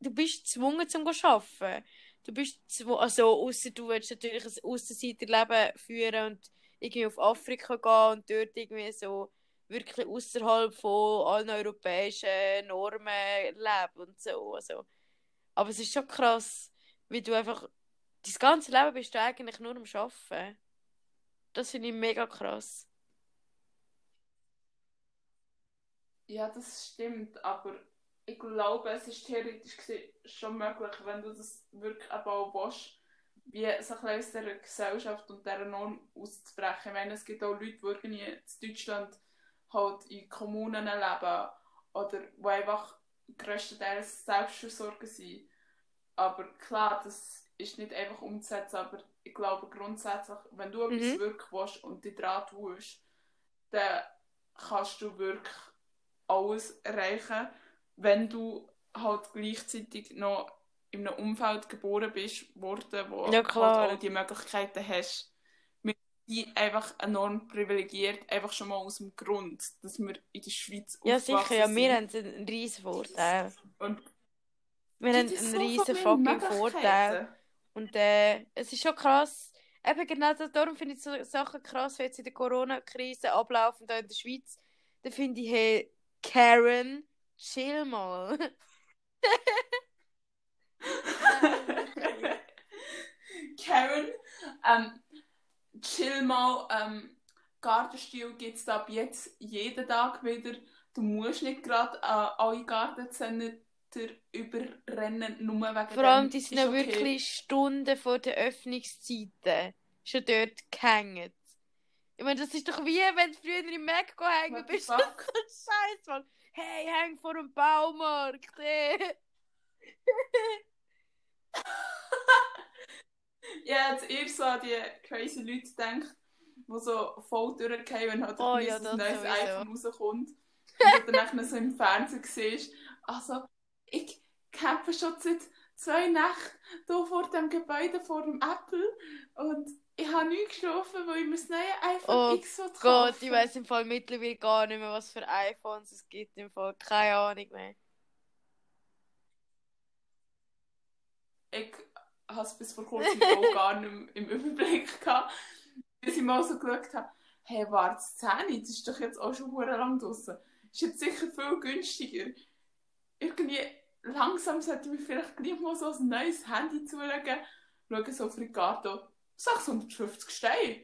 du bist gezwungen zum zu arbeiten. Du bist gezwungen, also außer du willst natürlich ein Aussenseiterleben führen und irgendwie auf Afrika gehen und dort irgendwie so wirklich außerhalb von allen europäischen Normen leben und so. Also, aber es ist schon krass, wie du einfach dein ganze Leben bist du eigentlich nur am Arbeiten. Das finde ich mega krass. Ja, das stimmt, aber ich glaube, es ist theoretisch schon möglich, wenn du das wirklich auch willst, wie so ein aus dieser Gesellschaft und dieser Norm auszubrechen. Ich meine, es gibt auch Leute, die in Deutschland halt in Kommunen leben oder die einfach größtenteils Selbstversorger sind. Aber klar, das ist nicht einfach umzusetzen, aber ich glaube grundsätzlich, wenn du etwas Mhm. wirklich willst und dich dran tust, dann kannst du wirklich alles erreichen, wenn du halt gleichzeitig noch in einem Umfeld geboren bist, worden, wo Ja, klar. halt auch die Möglichkeiten hast. Sind einfach enorm privilegiert, einfach schon mal aus dem Grund, dass wir in der Schweiz Ja, sicher, ja, wir haben einen riesen Vorteil. Und Wir haben einen so riesen fucking. Vorteil. Und äh, es ist schon krass. Eben genau das- darum finde ich so Sachen krass, wie jetzt in der Corona-Krise ablaufen da in der Schweiz. Da finde ich, hey, Karen, chill mal. [laughs] Karen, ähm, chill mal, ähm, Gartenstil gibt es ab jetzt jeden Tag wieder. Du musst nicht gerade äh, alle Gartenzähne überrennen, nur wegen Vor allem, die sind Ist ja okay. wirklich Stunden vor der Öffnungszeiten schon dort gehängt. Ich meine, das ist doch wie, wenn du früher im Mac hängen bist. [laughs] fuck? Scheiß, Mann. Hey, häng vor dem Baumarkt. [laughs] [laughs] Hey. [laughs] Ja, jetzt erst so an die crazy Leute denkt, die so voll durchgehen, wenn halt Oh ja, ein neues iPhone rauskommt. [laughs] Und dann nachher so im Fernsehen siehst, also, ich kämpfe schon seit zwei Nächten hier vor dem Gebäude, vor dem Apple und ich habe nie geschlafen, weil ich mir das neue iPhone Oh X will Gott, kaufen. ich weiß im Fall mittlerweile gar nicht mehr, was für iPhones es gibt. Im Fall keine Ahnung mehr. ich habe es bis vor kurzem auch [laughs] gar nicht im Überblick gehabt, bis ich mal so geschaut habe, hey, warte, das 10, das ist doch jetzt auch schon lang draussen. Ist jetzt sicher viel günstiger. Irgendwie langsam sollte ich mir vielleicht gleich mal so ein neues Handy zulegen. Schauen so auf Ricardo. 650 Steine.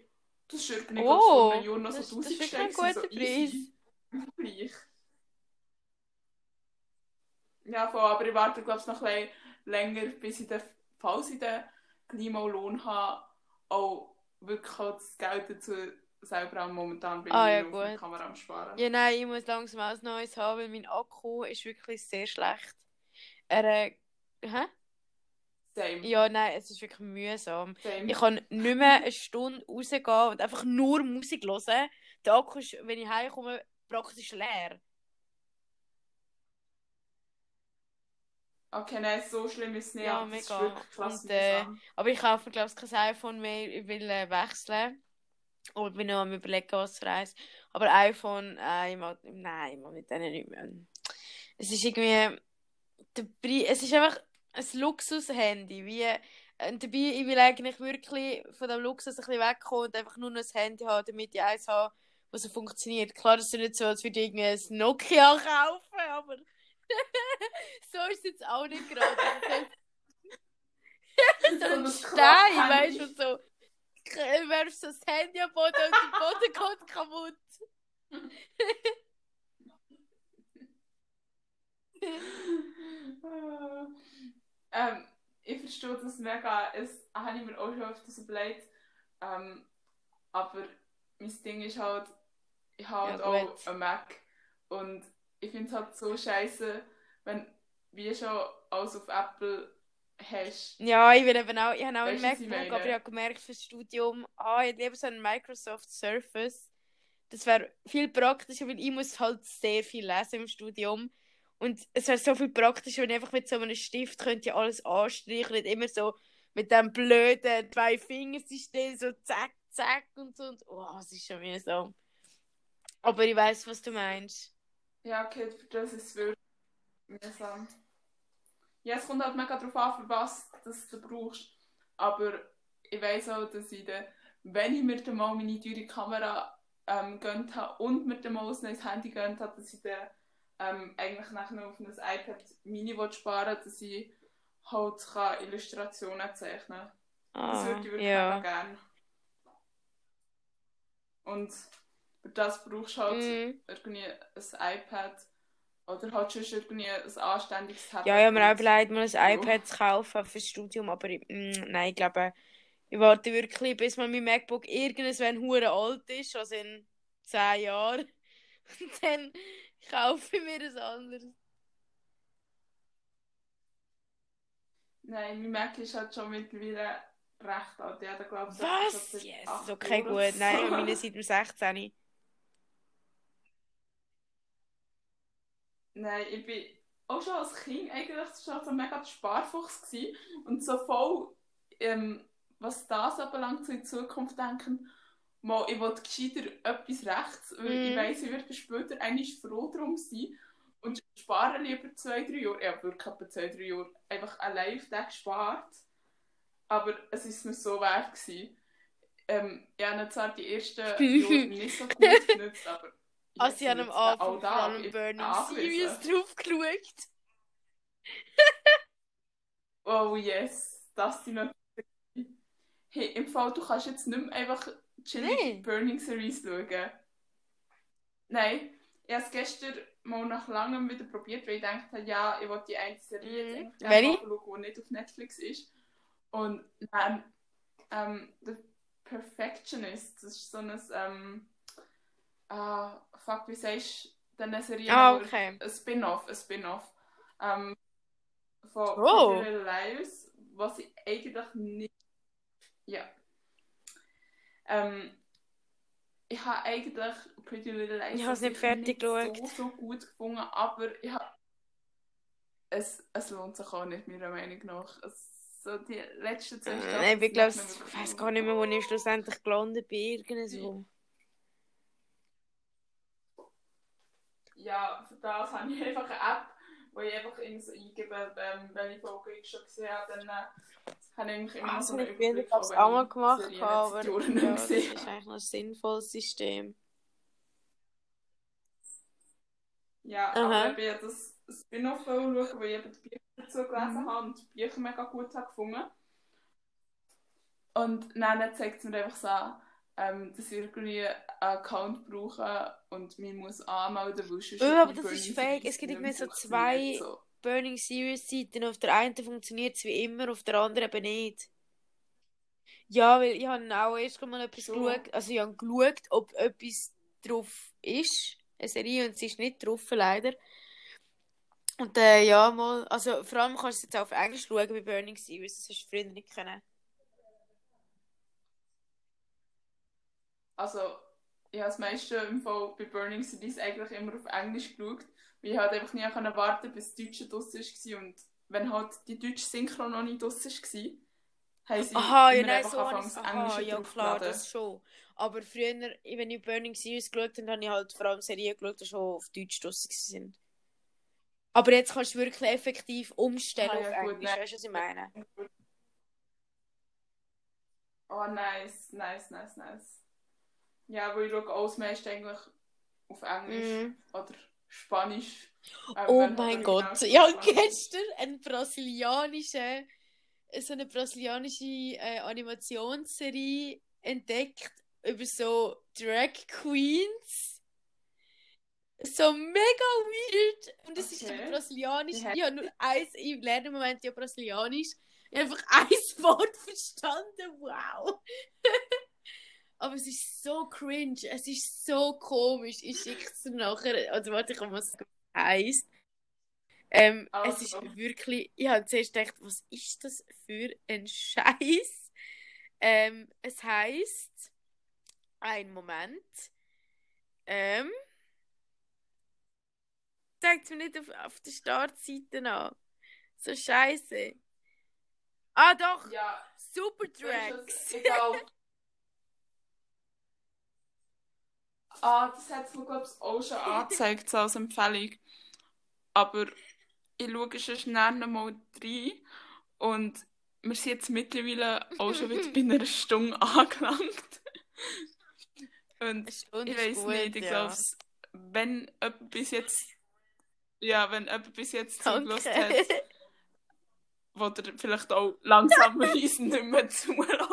Das ist irgendwie Oh, vor einem Jahr noch das- so das 1000 ist Steine. wirklich ein gewesen, guter. Im Vergleich. Ja, voll, aber ich warte, glaube ich, noch ein bisschen länger, bis ich falls ich den Klimalohn habe, auch wirklich halt das Geld dazu selber auch momentan bin Ah, ich ja, der gut. Kamera am Sparen. Ja, nein, ich muss langsam auch ein neues haben, weil mein Akku ist wirklich sehr schlecht. Er, äh, hä? Same. Ja, nein, es ist wirklich mühsam. Same. Ich kann nicht mehr eine Stunde rausgehen und einfach nur Musik hören. Der Akku ist, wenn ich heimkomme, praktisch leer. Okay, nein, so schlimm ist es nicht, Ja, mega. Und, äh. Aber ich kaufe, glaube ich, kein iPhone mehr. Ich will äh, wechseln. Und bin noch am überlegen, was für eins. Aber iPhone, äh, ich mag, nein, ich mag mit denen nicht mehr. Es ist irgendwie, der Pre es ist einfach ein Luxus-Handy. Wie, äh, dabei, ich will eigentlich wirklich von dem Luxus ein bisschen wegkommen und einfach nur noch ein Handy haben, damit ich eins habe, was so funktioniert. Klar, das ist nicht so, als würde ich irgendwie ein Nokia [laughs] kaufen, aber [laughs] so ist es jetzt auch nicht gerade. [laughs] so ein ein Stein, weißt du, so. Werfst so das Handy am Boden und der Boden [laughs] geht kaputt. ähm, ich verstehe das mega. Es habe ich mir auch schon öfters überlegt. Ähm, aber mein Ding ist halt, ich habe halt Ja, auch einen Mac. Und ich finde es halt so scheiße, wenn wie schon alles auf Apple hast. Ja, ich will eben auch, ich habe auch Weißt ein du, was ich MacBook, aber ich habe gemerkt fürs Studium, ah, ich lieber so einen Microsoft Surface. Das wäre viel praktischer, weil ich muss halt sehr viel lesen im Studium. Und es wäre so viel praktischer, wenn ich einfach mit so einem Stift könnte alles anstreichen, nicht immer so mit dem blöden zwei Fingersystem so zack, zack und so. Und, oh, es ist schon mühsam. Aber ich weiß, was du meinst. Ja, okay, für das ist wirklich mühsam. Ja, es kommt halt mega darauf an, für was das du brauchst. Aber ich weiss auch, dass ich dann, wenn ich mir dann mal meine teure Kamera ähm, gönnt habe und mir dann mal ein neues Handy gönnt habe, dass ich dann ähm, eigentlich nachher auf ein iPad Mini sparen dass ich halt kann Illustrationen zeichnen kann. Das Ah, würde ich wirklich mega gerne. Und für das brauchst du halt Mhm. irgendwie ein iPad Oder halt schon irgendwie ein anständiges Tablet. Ja, ich habe mir auch überlegt, mal ein iPad zu kaufen fürs Studium, aber ich, mh, mm, nein, ich glaube, ich warte wirklich, bis mein MacBook irgendwann hure alt ist, also in 10 Jahren. [laughs] Und dann kaufe ich mir ein anderes. Nein, mein Mac ist halt schon mittlerweile recht alt. Ja, da glaube ich, Was? Yes, okay, gut. Nein, [laughs] meine seit dem 16. Nein, ich bin auch schon als Kind eigentlich schon so mega Sparfuchs gewesen und so voll, ähm, was das anbelangt, so in Zukunft denken, mal, ich will gescheiter etwas rechts, weil mm. ich mhm. weiss, ich werde später eigentlich froh darum sein und spare lieber zwei, drei Jahre, ja wirklich etwa zwei, drei Jahre, einfach allein auf den gespart, aber es ist mir so wert gewesen. Ähm, ich habe zwar die ersten [laughs] Jahre nicht so gut [laughs] genutzt, aber am Anfang vor allem Burning Series drauf geschaut. [laughs] oh yes, das sind natürlich... Hey, im Fall, du kannst jetzt nicht mehr einfach chillig nee. Burning Series schauen. Nein, ich habe es gestern mal nach langem wieder probiert, weil ich dachte, ja, ich wollte die eine Serie mm. jetzt schauen, die nicht auf Netflix ist. Und dann, ähm, The Perfectionist, das ist so ein... Ähm, uh, fuck, wie sagst du eine Serie? Ah, okay. Ein Spin-off, ein Spin-off. Ähm, von oh. Little Liars, was ich eigentlich nicht... Ja. Ähm, ich habe eigentlich Pretty Little Liars ich habe es nicht fertig nicht so, so gut gefunden, aber ich habe... Es, es lohnt sich auch nicht, meiner Meinung nach. Es, so die letzten zwei Stunden... Äh, ich glaube, ich weiß gar nicht mehr, wo ich schlussendlich gelandet bin, irgendwo. Ja, für das habe ich einfach eine App, wo ich einfach in so eingebe, ähm, welche Folge ich schon gesehen habe, dann äh, habe ich immer also so einen Überblick, Ich habe es auch mal gemacht, aber ja, das ist eigentlich ein sinnvolles System. Ja, Aha. aber ich habe das Spin-off schauen, wo ich eben die Bücher dazu gelesen mhm. habe und die Bücher mega gut habe gefunden. Und dann zeigt es mir einfach so an, ähm, dass wir irgendwie einen Account brauchen und man muss anmelden, weil sonst... Oh, aber das ist fake. Es gibt immer so zwei so. Burning Series Seiten. Auf der einen funktioniert es wie immer, auf der anderen eben nicht. Ja, weil ich habe auch erst mal etwas so. geschaut. Also ich habe geschaut, ob etwas drauf ist. Eine Serie und sie ist nicht drauf, leider. Und äh, ja, mal, also vor allem kannst du jetzt auch auf Englisch schauen bei Burning Series, das hast du früher nicht können. Also ich habe das meiste im Fall bei Burning Cities eigentlich immer auf Englisch geschaut, weil ich halt einfach nie warten bis das Deutsche draussen war und wenn halt die deutsche Synchro noch nicht draussen war, haben sie Aha, ja, nein, so anfangs Aha, ja klar, das schon. Aber früher, wenn ich Burning Series geschaut habe, habe ich halt vor allem Serien geschaut, die schon auf Deutsch draussen sind. Aber jetzt kannst du wirklich effektiv umstellen ah, ja, auf Englisch, weißt du, was ich meine? Oh, nice, nice, nice, nice. Ja, weil ich schaue auch das meiste eigentlich auf Englisch mm. oder Spanisch. Ähm, oh mein Gott, ich habe gestern eine brasilianische, so eine brasilianische äh, Animationsserie entdeckt über so Drag Queens. So mega weird. Und es okay. ist so brasilianisch. Ich habe nur eins, ich lerne im Moment ja brasilianisch. Ich habe einfach [laughs] ein Wort verstanden. Wow. [laughs] Aber es ist so cringe, es ist so komisch. Ich schicke es nachher. Also warte, ich was es heisst. Ähm, also. Es ist wirklich. Ich habe zuerst gedacht, was ist das für ein Scheiß? Ähm, es heisst. Ein Moment. Ähm. Zeigt mir nicht auf, auf der Startseite an. So scheiße. Ah doch! Ja. Super Tracks. Egal. [laughs] Ah, das hat es mir, glaube ich, auch schon [laughs] angezeigt, so als Empfehlung. Aber ich schaue schon schnell mal rein und wir sind jetzt mittlerweile auch schon wieder bei einer Stunde [laughs] angelangt. Und ich weiß nicht, ich ja. glaube, wenn jemand bis jetzt ja, wenn jemand bis jetzt zugelassen hat, wo er vielleicht auch langsam [laughs] nicht mehr zulassen.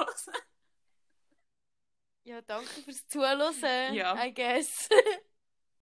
Ja, danke fürs Zuhören, ja. I guess. [laughs]